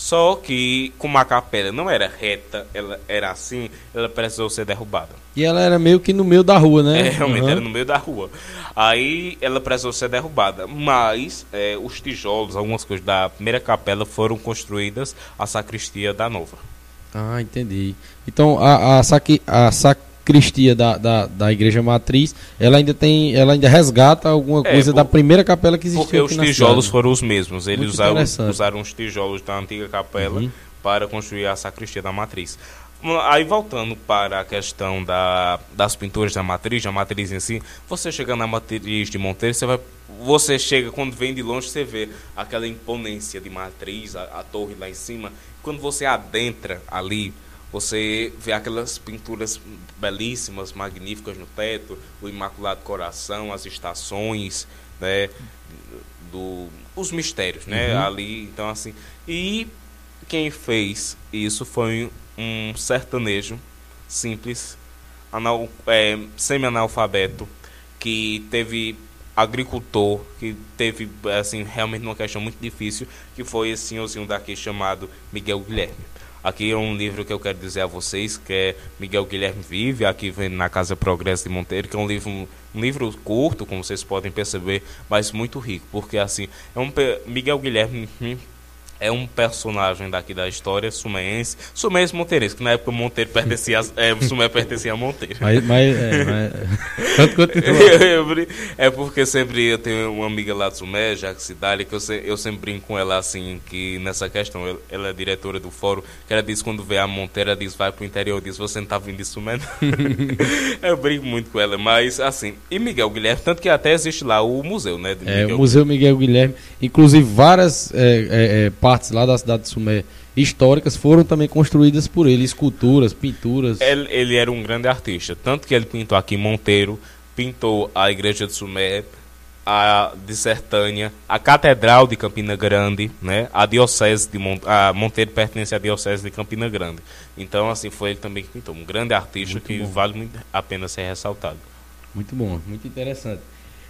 Só que, como a capela não era reta, ela era assim, ela precisou ser derrubada. E ela era meio que no meio da rua, né? É, realmente uhum. era no meio da rua. Aí ela precisou ser derrubada. Mas é, os tijolos, algumas coisas da primeira capela foram construídas a sacristia da nova. Ah, entendi. Então a, a, saqui, a sacristia da, da, da igreja matriz, ela ainda tem, ela ainda resgata alguma é, coisa por, da primeira capela que existia Porque os tijolos foram os mesmos. Eles usaram, usaram os tijolos da antiga capela uhum. para construir a sacristia da matriz. Aí voltando para a questão da, das pinturas da matriz, da matriz em si, você chega na matriz de Monteiro, você vai, você chega quando vem de longe, você vê aquela imponência de matriz, a, a torre lá em cima. Quando você adentra ali, você vê aquelas pinturas belíssimas, magníficas no teto, o Imaculado Coração, as estações, né, do os mistérios, né, uhum. ali, então assim. E quem fez isso foi um sertanejo simples, anal, é, semi-analfabeto, que teve agricultor, que teve, assim, realmente uma questão muito difícil, que foi esse senhorzinho daqui chamado Miguel Guilherme. Aqui é um livro que eu quero dizer a vocês, que é Miguel Guilherme Vive, aqui vem na Casa Progresso de Monteiro, que é um livro, um, livro curto, como vocês podem perceber, mas muito rico, porque assim, é um Miguel Guilherme é um personagem daqui da história sumeense, sumeense monteirense, que na época Monteiro pertencia a, é, Sumé pertencia a Monteiro. Mas, mas, é, mas... é porque sempre eu tenho uma amiga lá de Sumé, Jacques Cidade, que eu, se, eu sempre brinco com ela assim, que nessa questão, ela, ela, é diretora do fórum, que ela diz quando vê a Monteira, diz vai pro interior, diz você não tá vindo de Sumé eu brinco muito com ela, mas assim, e Miguel Guilherme, tanto que até existe lá o museu, né? é, o Museu Miguel Guilherme, inclusive várias é, é, partes lá da cidade de Sumé históricas foram também construídas por ele, esculturas, pinturas. Ele, ele, era um grande artista, tanto que ele pintou aqui Monteiro, pintou a igreja de Sumé, a de Sertânia, a Catedral de Campina Grande, né? A diocese de Mon a Monteiro pertence à diocese de Campina Grande. Então assim foi ele também que pintou, um grande artista muito que bom. vale muito a pena ser ressaltado. Muito bom, muito interessante.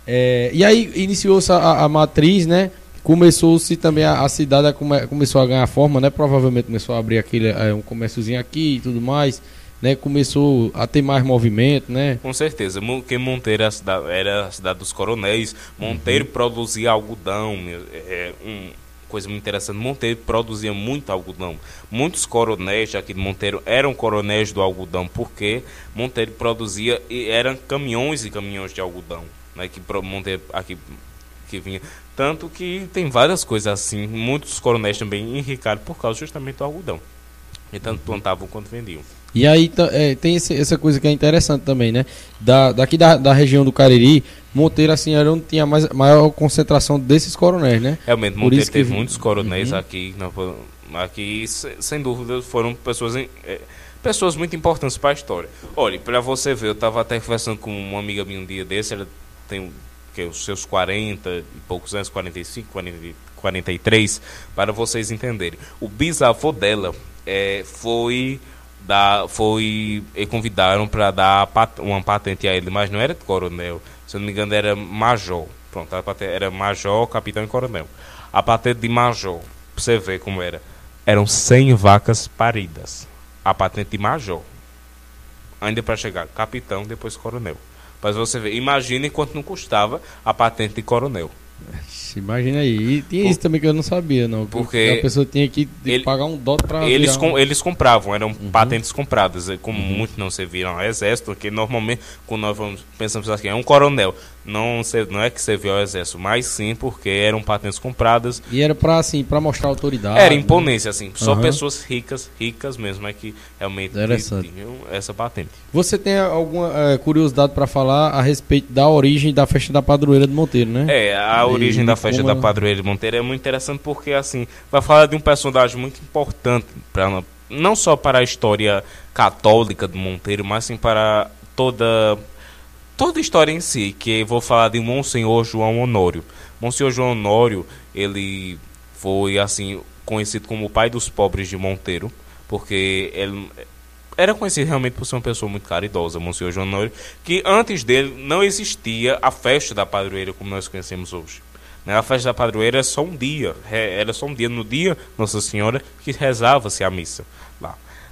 É, e aí iniciou-se a, a matriz, né? Começou-se também a, a cidade a come, começou a ganhar forma, né? Provavelmente começou a abrir aquele é, um comérciozinho aqui e tudo mais, né? Começou a ter mais movimento, né? Com certeza, porque Monteiro era a cidade, era a cidade dos coronéis. Monteiro uhum. produzia algodão, é, um, coisa muito interessante. Monteiro produzia muito algodão. Muitos coronéis aqui de Monteiro eram coronéis do algodão, porque Monteiro produzia e eram caminhões e caminhões de algodão, né? Que Monteiro aqui que vinha. Tanto que tem várias coisas assim. Muitos coronéis também enricaram por causa justamente do algodão. E tanto plantavam quanto vendiam. E aí é, tem esse, essa coisa que é interessante também, né? Da, daqui da, da região do Cariri, Monteiro assim era onde tinha mais, maior concentração desses coronéis, né? Realmente, Monteiro que... teve muitos coronéis uhum. aqui. aqui, sem dúvida, foram pessoas, é, pessoas muito importantes para a história. Olha, para você ver, eu estava até conversando com uma amiga minha um dia desse, ela tem que os seus 40 e poucos anos, 45, 40, 43, para vocês entenderem. O bisavô dela é, foi da foi e convidaram para dar uma patente a ele, mas não era de coronel, se não me engano era major. Pronto, era major, capitão e coronel. A patente de major, para você ver como era, eram 100 vacas paridas. A patente de major. Ainda para chegar capitão, depois coronel. Mas você vê, imagine quanto não custava a patente de coronel. Imagina aí. E tinha Por... isso também que eu não sabia, não. Porque a pessoa tinha que ele, pagar um dot para. Eles, com, eles compravam, eram uhum. patentes compradas. Como uhum. muitos não serviram ao exército, porque normalmente, quando nós vamos, pensamos assim, é um coronel não, não é que serviu ao exército, mas sim porque eram patentes compradas. E era para assim, para mostrar autoridade. Era né? imponência né? assim, só uhum. pessoas ricas, ricas mesmo é que realmente tinham essa patente. Você tem alguma é, curiosidade para falar a respeito da origem da festa da padroeira de Monteiro, né? É, a e origem da festa da padroeira de Monteiro é muito interessante porque assim, vai falar de um personagem muito importante para não só para a história católica de Monteiro, mas sim para toda toda a história em si, que vou falar de Monsenhor João Honório. Monsenhor João Honório, ele foi assim conhecido como o pai dos pobres de Monteiro, porque ele era conhecido realmente por ser uma pessoa muito caridosa, Monsenhor João Honório, que antes dele não existia a festa da padroeira como nós conhecemos hoje. Né? A festa da padroeira é só um dia, era só um dia no dia Nossa Senhora que rezava-se a missa.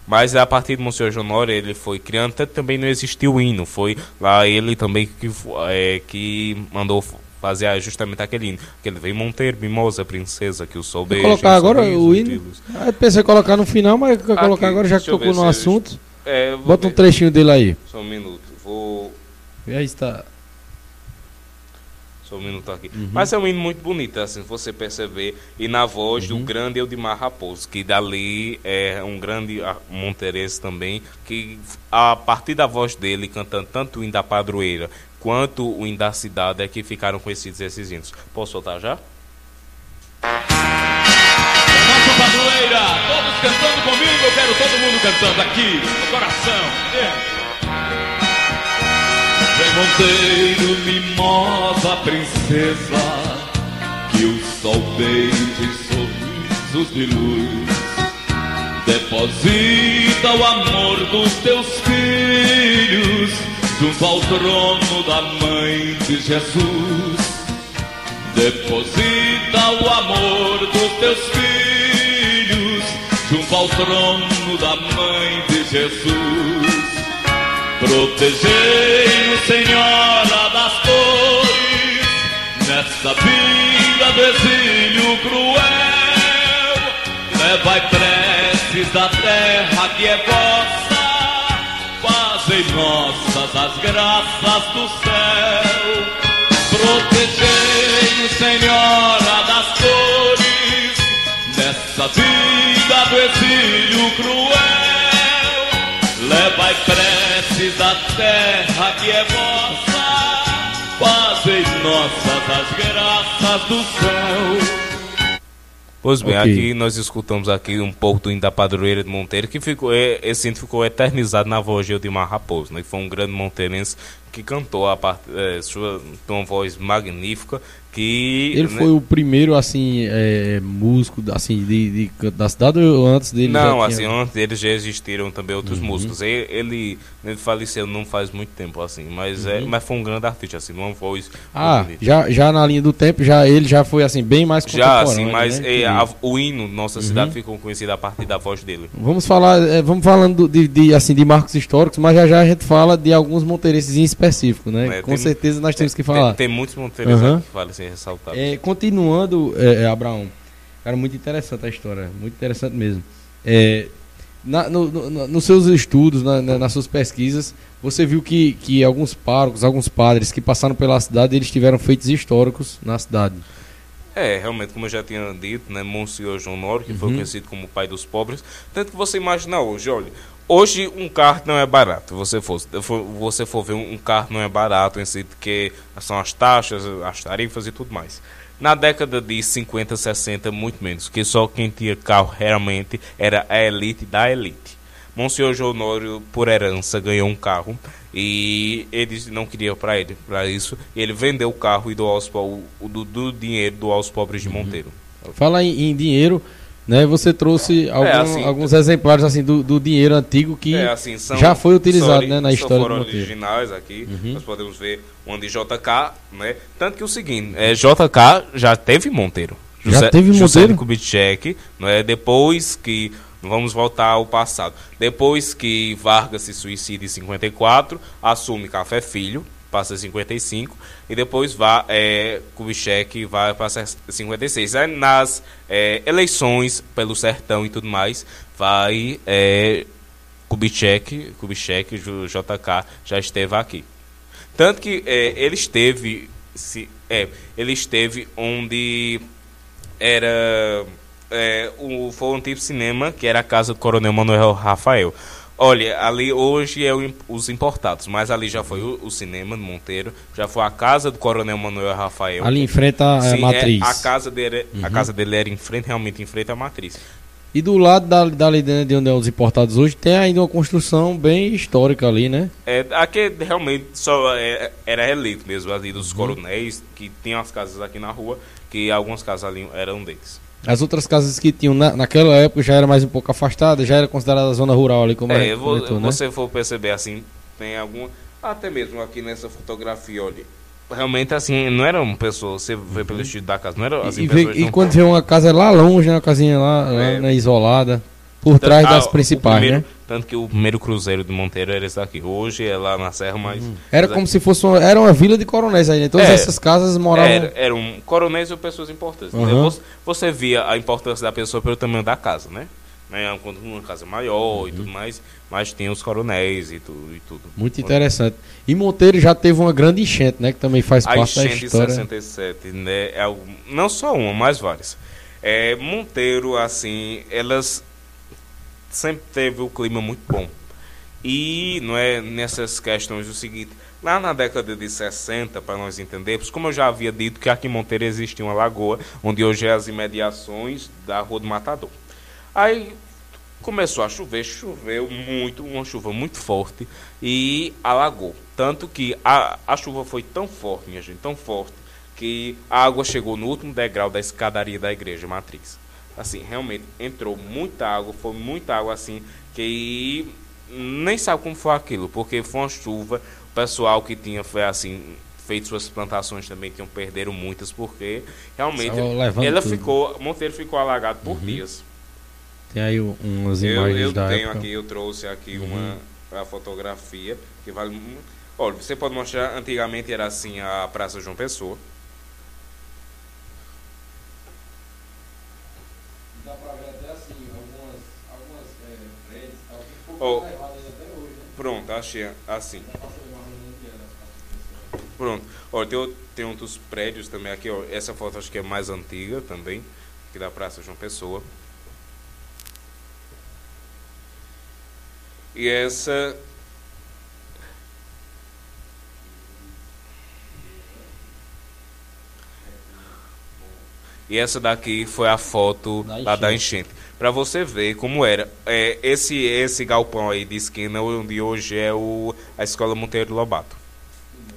Mas a partir do Monsenhor Jonório ele foi criando, também não existiu o hino, foi lá ele também que, é, que mandou fazer justamente aquele hino. Aquele vem Monteiro, mimosa, princesa, que o sol beija. colocar agora o hino? Ah, pensei em colocar no final, mas aqui, colocar agora já que tocou no assunto. É, Bota ver. um trechinho dele aí. Só um minuto. Vou. E aí está. Só um minuto aqui. Uhum. Mas é um hino muito bonito, assim, você perceber. E na voz uhum. do grande Eudimar Raposo, que dali é um grande monterense também, que a partir da voz dele, cantando tanto o hino da padroeira quanto o hino da cidade, é que ficaram conhecidos esses hinos. Posso soltar já? Nossa padroeira, todos cantando comigo, eu quero todo mundo cantando aqui, no coração. Yeah. Monteiro, mimosa princesa, que o sol beije sorrisos de luz. Deposita o amor dos teus filhos junto ao trono da mãe de Jesus. Deposita o amor dos teus filhos junto ao trono da mãe de Jesus. Protegei-nos, Senhora das cores, nessa vida do exílio cruel. Levai preces da terra que é vossa, fazei nossas as graças do céu. Protegei-nos, Senhora das cores, nessa vida do exílio cruel. Terra que é vossa, fazei nossas as graças do céu. Pois bem, okay. aqui nós escutamos aqui um pouco do hino da padroeira de Monteiro, que ficou, esse hino ficou eternizado na voz de Eudimar Raposo, né, que foi um grande monteirense que cantou a parte, é, sua, uma voz magnífica que ele né? foi o primeiro assim é, músico assim de, de, da cidade ou antes dele não assim antes dele já existiram também outros uhum. músicos ele, ele, ele faleceu não faz muito tempo assim mas é, uhum. é mas foi um grande artista assim uma voz ah já já na linha do tempo já ele já foi assim bem mais já assim mas né? é, a, o hino nossa uhum. cidade ficou conhecido a partir da voz dele vamos falar é, vamos falando de, de, assim de marcos históricos mas já já a gente fala de alguns monteirenses específico né é, com tem, certeza nós temos que falar tem, tem muitos monteirenses uhum. que falam assim ressaltar. É, continuando, é, é, Abraão, cara, muito interessante a história, muito interessante mesmo. É, na, no, no, nos seus estudos, na, na, nas suas pesquisas, você viu que, que alguns párocos, alguns padres que passaram pela cidade, eles tiveram feitos históricos na cidade. É, realmente, como eu já tinha dito, né, Monsenhor João Noro, que uhum. foi conhecido como o pai dos pobres, tanto que você imagina hoje, olha, Hoje um carro não é barato. Você for, você for ver um carro não é barato em si, porque são as taxas, as tarifas e tudo mais. Na década de 50, 60, muito menos, que só quem tinha carro realmente era a elite da elite. Monsenhor Jonório, por herança, ganhou um carro e ele não queria para ele, para isso, ele vendeu o carro e doou aos, o, do, do dinheiro doou aos pobres de uhum. Monteiro. Fala em, em dinheiro, né? Você trouxe é, algum, é, assim, alguns exemplares assim do, do, dinheiro antigo que é, assim, já foi utilizado né, na história foram do originais aqui. Uhum. Nós podemos ver um de JK, né? Tanto que o seguinte, é, JK já teve Monteiro. José, já teve José Monteiro? Kubitschek, é Depois que Vamos voltar ao passado. Depois que Vargas se suicida em 54, assume Café Filho, passa 55 e depois vai é, Kubitschek vai para 56. Aí nas é, eleições pelo sertão e tudo mais, vai é, Kubitschek, Kubitschek, JK já esteve aqui. Tanto que é, ele esteve se, é, ele esteve onde era é, o, foi um antigo cinema que era a casa do Coronel Manuel Rafael. Olha, ali hoje é o, os importados, mas ali já foi o, o, cinema do Monteiro, já foi a casa do Coronel Manuel Rafael. Ali em frente à Sim, matriz. É, a casa dele, uhum. a casa dele era em frente, realmente em frente à matriz. E do lado da, dali de onde é os importados hoje, tem ainda uma construção bem histórica ali, né? É, aqui realmente só é, era elite mesmo, ali dos uhum. coronéis, que tinham as casas aqui na rua, que algumas casas ali eram deles. As outras casas que tinham na, naquela época já era mais um pouco afastada, já era considerada zona rural ali, como é, vou, comentou, né? você for perceber assim, tem algum. Até mesmo aqui nessa fotografia, olha. realmente assim, não eram pessoas, você vê pelo estilo da casa, não eram assim, e, vê- e não- quando vê uma casa lá longe, né, uma casinha lá, lá, É. né, isolada, por trás Ah, das o principais, primeiro- né? Tanto que o primeiro cruzeiro de Monteiro era esse daqui. Hoje é lá na Serra, mas. Era como se fosse uma, era uma vila de coronéis aí, né? Todas É. essas casas moravam. Era, era um coronéis ou pessoas importantes. Entendeu? Você, você via a importância da pessoa pelo tamanho da casa, né? né? Quando uma casa maior Uhum. e tudo mais, mas tinha os coronéis e tudo. E tudo. Muito interessante. E Monteiro já teve uma grande enchente, né? Que também faz A parte da enchente de história. 67, né? É não só uma, mas várias. É, Monteiro, assim, elas sempre teve o clima muito bom. E não é nessas questões o seguinte, lá na década de 60, para nós entendermos, como eu já havia dito que aqui em Monteiro existia uma lagoa, onde hoje é as imediações da Rua do Matador. Aí começou a chover, choveu muito, uma chuva muito forte e alagou. Tanto que a, a chuva foi tão forte, minha gente, tão forte, que a água chegou no último degrau da escadaria da igreja matriz. Assim, realmente entrou muita água, foi muita água assim, que nem sabe como foi aquilo, porque foi uma chuva, o pessoal que tinha foi assim feito suas plantações também tinham perderam muitas porque realmente ela tudo. ficou Monteiro ficou alagado por dias. Tem aí um- umas Eu, imagens eu da tenho época. aqui, eu trouxe aqui uma a fotografia que vale. Olha, você pode mostrar, antigamente era assim a Praça João Pessoa. Dá pra ver até assim, algumas, algumas prédios tal, que Oh. Pronto, achei assim. Pronto. Olha, tem, tem outros prédios também aqui, ó. Essa foto acho que é mais antiga também, aqui da Praça João Pessoa. E essa E essa daqui foi a foto Da lá da enchente. Pra você ver como era. É, esse, esse galpão aí de esquina, onde hoje é o, a Escola Monteiro Lobato.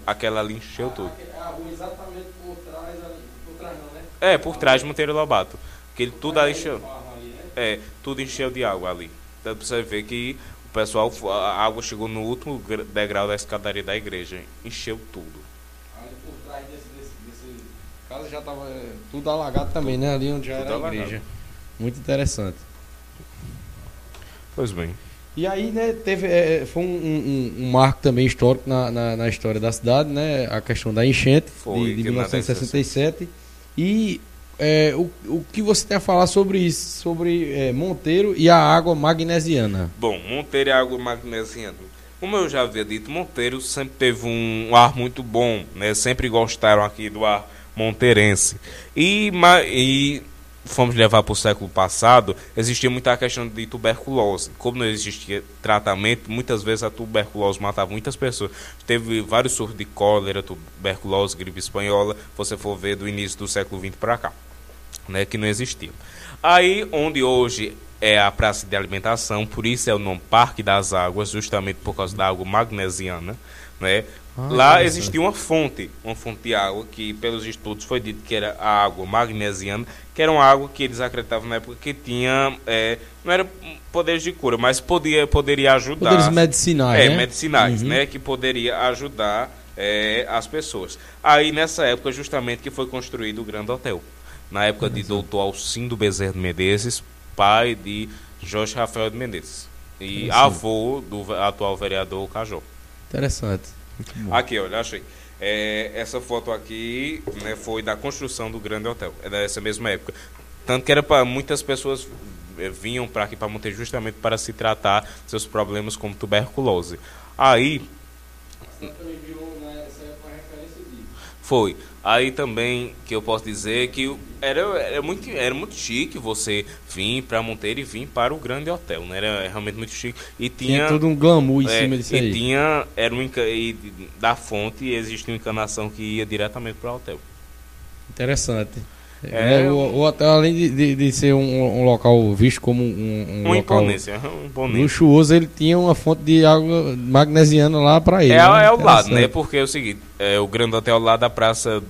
Aquela ali encheu tudo. A rua exatamente por trás, ali, por trás não, né? É, por trás de Monteiro Lobato. Que ele tudo ali encheu. Né? É, tudo encheu de água ali. Então você ver que o pessoal, a água chegou no último gra- degrau da escadaria da igreja. Encheu tudo. Ali por trás desse, desse, desse casa já tava é, tudo alagado também, né? Ali onde já Tudo era a alagado. Muito interessante. Pois bem. E aí, né, teve, é, foi um, um- um marco também histórico na, na, na história da cidade, né? A questão da enchente Foi, de, de que na 1967. E é, o, o que você tem a falar sobre isso, sobre é, Monteiro e a água magnesiana? Bom, Monteiro é água magnesiana. Como eu já havia dito, Monteiro sempre teve um ar muito bom, né? Sempre gostaram aqui do ar monteirense. E, e fomos levar para o século passado, existia muita questão de tuberculose. Como não existia tratamento, muitas vezes a tuberculose matava muitas pessoas. Teve vários surtos de cólera, tuberculose, gripe espanhola, você for ver do início do século XX para cá né, que não existia. Aí, onde hoje é a praça de alimentação, por isso é o nome Parque das Águas, justamente por causa da água magnesiana, né? Ah, Lá existia uma fonte, uma fonte de água que, pelos estudos, foi dito que era a água magnesiana, que era uma água que eles acreditavam na época que tinha, é, não era poderes de cura, mas podia, poderia ajudar. Poderes medicinais, É, né? medicinais, Uhum. né? Que poderia ajudar é, as pessoas. Aí, nessa época, justamente, que foi construído o Grande Hotel. Na época de doutor Alcindo Bezerra de Menezes, pai de Jorge Rafael de Menezes. E avô do atual vereador Cajó. Interessante. Aqui, olha, achei. É, essa foto aqui né, foi da construção do Grande Hotel. É dessa mesma época. Tanto que era para muitas pessoas eh, vinham para aqui para Monteiro justamente para se tratar seus problemas como tuberculose. Aí Foi. Aí também que eu posso dizer que era, era, muito, era muito chique você vir para Monteiro e vir para o Grande Hotel, né? Era realmente muito chique. E Tinha, tinha. todo um glamour em é, cima disso e aí. tinha. Era um, e da fonte existia uma encanação que ia diretamente para o hotel. Interessante. É, É, o, o hotel, além de, de, de ser um, um local visto como um, um Uma local imponência, um luxuoso, ele tinha uma fonte de água magnesiana lá para ele. É, né? é ao lado, né? Porque é o seguinte, é, o Grande Hotel lá da praça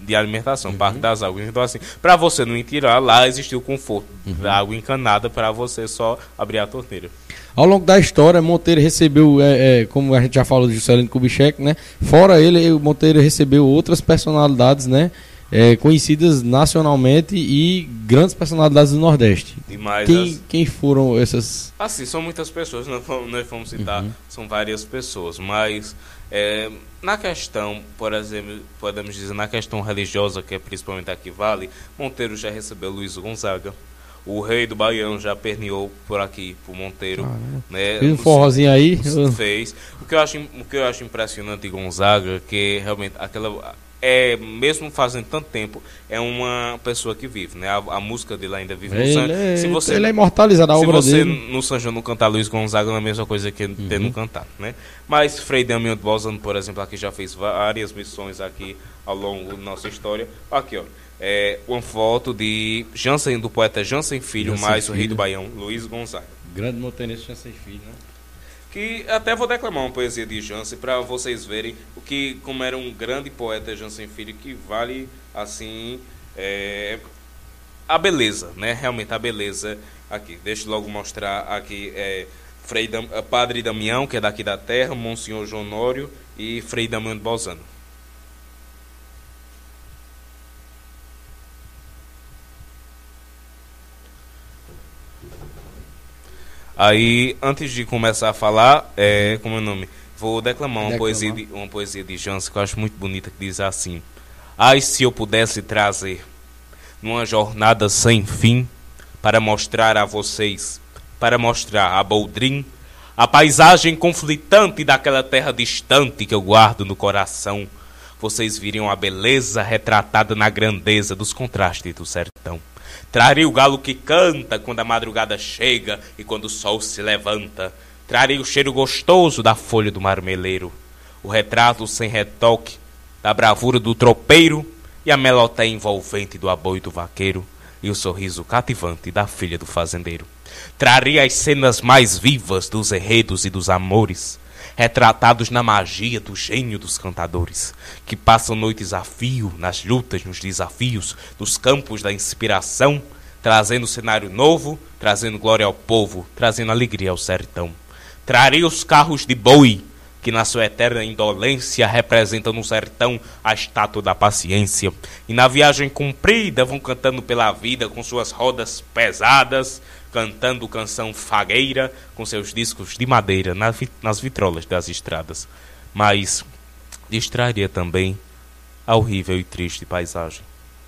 de Uhum. alimentação, Parque das Águas. Então, assim, para você não ir tirar, lá existiu o conforto Uhum. da água encanada para você só abrir a torneira. Ao longo da história, Monteiro recebeu, é, é, como a gente já falou de Juscelino Kubitschek, né? Fora ele, o Monteiro recebeu outras personalidades, né? É, conhecidas nacionalmente e grandes personalidades do Nordeste. Demais. Quem, as- quem foram essas? Assim, são muitas pessoas, não vamos, nós vamos citar, são várias pessoas, mas é, na questão, por exemplo, podemos dizer, na questão religiosa, que é principalmente a que vale, Monteiro já recebeu Luiz Gonzaga, o rei do Baião já perneou por aqui, por Monteiro. Né? Fez um forrozinho aí. fez. O que eu acho, o que eu acho impressionante de Gonzaga, é que realmente aquela é mesmo fazendo tanto tempo, é uma pessoa que vive, né? A, a música dele ainda vive no Ele, San- é, Se você ele é imortalizado, a se obra você dele. no São João não cantar Luiz Gonzaga, é a mesma coisa que ter Uhum. não cantar, né? Mas Frei Damião de Bolzano, por exemplo, aqui já fez várias missões aqui ao longo da nossa história. Aqui, ó. É uma foto de Jansen, do poeta Jansen Filho, Jansen mais o rei Filho. do Baião, Luiz Gonzaga. Grande montanista tinha sem filho, né? Que até vou declamar uma poesia de Jansen para vocês verem o que, como era um grande poeta Jansen Filho, que vale, assim, é, a beleza, né? Realmente a beleza aqui. Deixa logo mostrar aqui é, Frei Dam, eh, Padre Damião, que é daqui da terra, Monsenhor João Nório e Frei Damião de Bolzano. Aí, antes de começar a falar, é, como é o nome? Vou declamar uma poesia de uma poesia de Jansen que eu acho muito bonita que diz assim: Ai se eu pudesse trazer numa jornada sem fim para mostrar a vocês, para mostrar a Boldrin, a paisagem conflitante daquela terra distante que eu guardo no coração. Vocês viriam a beleza retratada na grandeza dos contrastes do sertão. Trarei o galo que canta quando a madrugada chega e quando o sol se levanta. Trarei o cheiro gostoso da folha do marmeleiro, o retrato sem retoque da bravura do tropeiro e a melodia envolvente do aboio do vaqueiro e o sorriso cativante da filha do fazendeiro. Trarei as cenas mais vivas dos enredos e dos amores, retratados na magia do gênio dos cantadores, que passam noites a fio nas lutas, nos desafios, nos campos da inspiração, trazendo cenário novo, trazendo glória ao povo, trazendo alegria ao sertão. Trarei os carros de boi, que na sua eterna indolência representam no sertão a estátua da paciência. E na viagem comprida vão cantando pela vida com suas rodas pesadas, cantando canção fagueira com seus discos de madeira nas, vi- nas vitrolas das estradas. Mas distrairia também a horrível e triste paisagem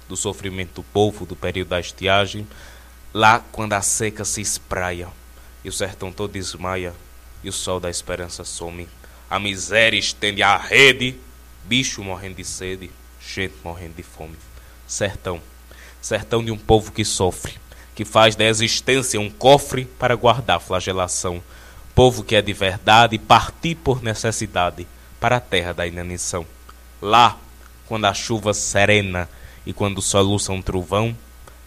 do sofrimento do povo do período da estiagem, lá quando a seca se espraia e o sertão todo desmaia e o sol da esperança some. A miséria estende a rede, bicho morrendo de sede, gente morrendo de fome. Sertão, sertão de um povo que sofre, que faz da existência um cofre para guardar flagelação. Povo que é de verdade partir por necessidade para a terra da inanição. Lá, quando a chuva serena e quando soluça um trovão,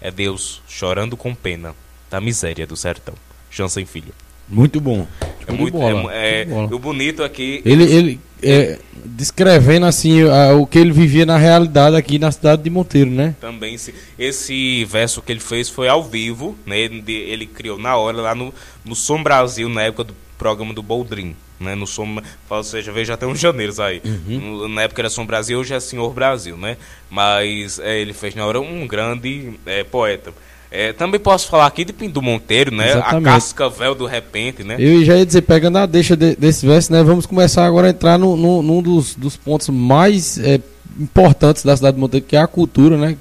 é Deus chorando com pena da miséria do sertão. Jansen Filho. Muito bom. É muito. bola, é, de bola. o bonito aqui. Ele, ele é, descrevendo assim a- o que ele vivia na realidade aqui na cidade de Monteiro, né? Também se, esse verso que ele fez foi ao vivo, né? Ele, ele criou na hora lá no, no Som Brasil, na época do programa do Boldrin. Né, no Som, ou seja, veja até uns janeiros aí. No- na época era Som Brasil, hoje é Senhor Brasil, né? Mas é, ele fez na hora um grande é, poeta. É, também posso falar aqui de Pinto Monteiro, né? Exatamente. A cascavel do repente, né? Eu já ia dizer, pegando a deixa de- desse verso, né? Vamos começar agora a entrar no, no- num dos, dos pontos mais é, importantes da cidade de Monteiro, que é a cultura, né?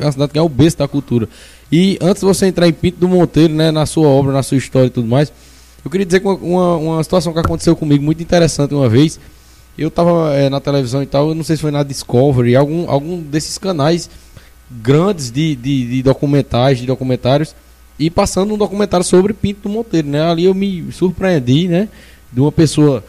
É uma cidade que é o berço da cultura. E antes de você entrar em Pinto do Monteiro, né? Na sua obra, na sua história e tudo mais, eu queria dizer que uma, uma, uma situação que aconteceu comigo muito interessante uma vez. Eu tava é, na televisão e tal, eu não sei se foi na Discovery, algum, algum desses canais grandes de, de, de documentais, de documentários, e passando um documentário sobre Pinto Monteiro, né? Ali eu me surpreendi, né? De uma pessoa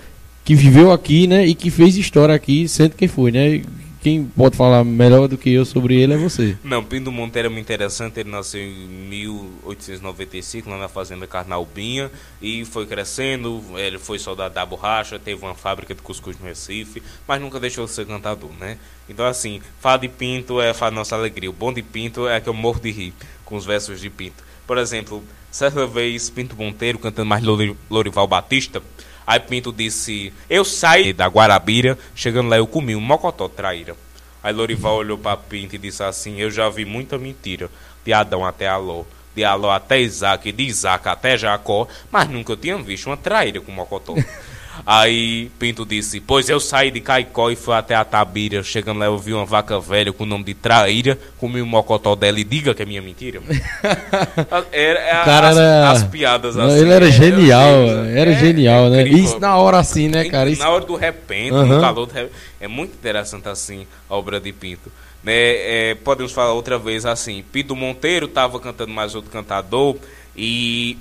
que viveu aqui, né? E que fez história aqui, sendo quem foi, né? Quem pode falar melhor do que eu sobre ele é você. Não, Pinto Monteiro é muito interessante. Ele nasceu em 1895, lá na fazenda Carnalbinha, e foi crescendo. Ele foi soldado da borracha, teve uma fábrica de cuscuz no Recife, mas nunca deixou de ser cantador, né? Então, assim, Fá de Pinto é da Nossa Alegria. O bom de Pinto é que eu morro de rir com os versos de Pinto. Por exemplo, certa vez Pinto Monteiro cantando mais Lori- Lorival Batista, aí Pinto disse: Eu saí da Guarabira, chegando lá eu comi um mocotó traíra. Aí Lorival olhou para Pinto e disse assim: Eu já vi muita mentira, de Adão até Aló, de Aló até Isaac, de Isaac até Jacó, mas nunca eu tinha visto uma traíra com mocotó. Aí Pinto disse: Pois eu saí de Caicó e fui até a Tabira. Chegando lá, eu vi uma vaca velha com o nome de Traíra, comi o mocotó dela e diga que é minha mentira. Era, era- O cara as, era. as piadas Não, assim. Ele era é, genial, era é- genial, é né? incrível. Isso na hora assim, né, cara? Isso... Na hora do repente, Aham. no calor do repente. É muito interessante assim a obra de Pinto. Né, é, podemos falar outra vez assim, Pinto Monteiro estava cantando mais outro cantador e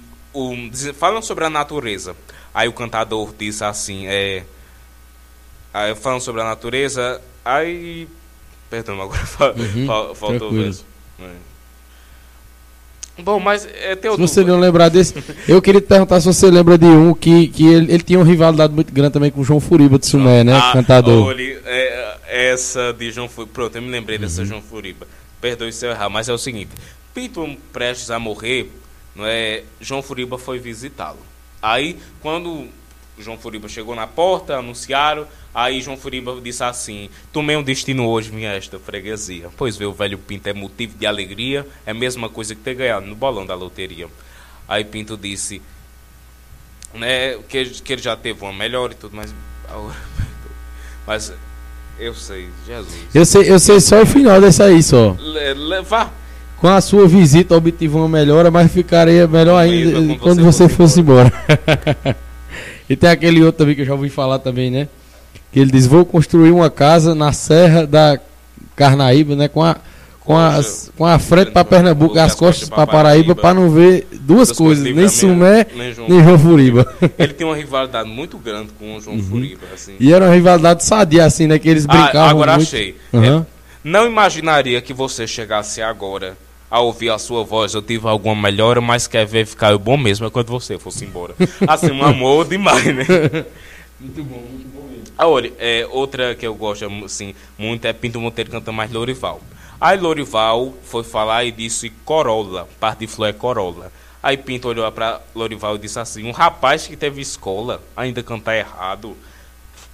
diz- falando sobre a natureza. Aí o cantador disse assim, é, aí falando sobre a natureza, aí perdão, agora Uhum, fa- faltou o tranquilo. verso. É. Bom, mas é, Se você não lembrar desse, eu queria te perguntar se você lembra de um que, que ele, ele tinha uma rivalidade muito grande também com o João Furiba de Sumé, né? Ah, cantador. olha, é, essa de João Furiba. Pronto, eu me lembrei dessa Uhum. João Furiba. Perdoe se eu errar, mas é o seguinte: Pinto prestes a morrer, não é, João Furiba foi visitá-lo. Aí, quando João Furiba chegou na porta, anunciaram. Aí João Furiba disse assim: Tomei um destino hoje, minha esta freguesia. Pois vê, o velho Pinto é motivo de alegria, é a mesma coisa que ter ganhado no bolão da loteria. Aí Pinto disse: né, que, ele- que ele já teve uma melhor e tudo, mas. Mas eu sei, Jesus. Eu sei, eu sei só o final desse aí só. Le, levar. Com a sua visita obtive uma melhora, mas ficaria melhor ainda Quando quando você fosse fosse embora. e tem aquele outro também que eu já ouvi falar também, né? Que ele diz: Vou construir uma casa na Serra da Carnaíba, né? Com a, com as, com a frente para Pernambuco e as costas para Paraíba, para não ver duas Duas coisas, coisas, nem Sumé, nem João- nem João Furiba. Ele tem uma rivalidade muito grande com o João Furiba, assim. E era uma rivalidade sadia, assim, né? Que eles Ah, brincavam agora muito. achei. Aham. É, não imaginaria que você chegasse agora a ouvir a sua voz, eu tive alguma melhora, mas quer ver ficar bom mesmo é quando você fosse embora. Assim, um amor demais, né? Muito bom, muito bom mesmo. Ah, é, outra que eu gosto assim, muito é Pinto Monteiro cantando mais Lorival. Aí Lorival foi falar e disse Corolla, parte de flor é Corolla. Aí Pinto olhou para Lorival e disse assim: um rapaz que teve escola ainda cantar errado,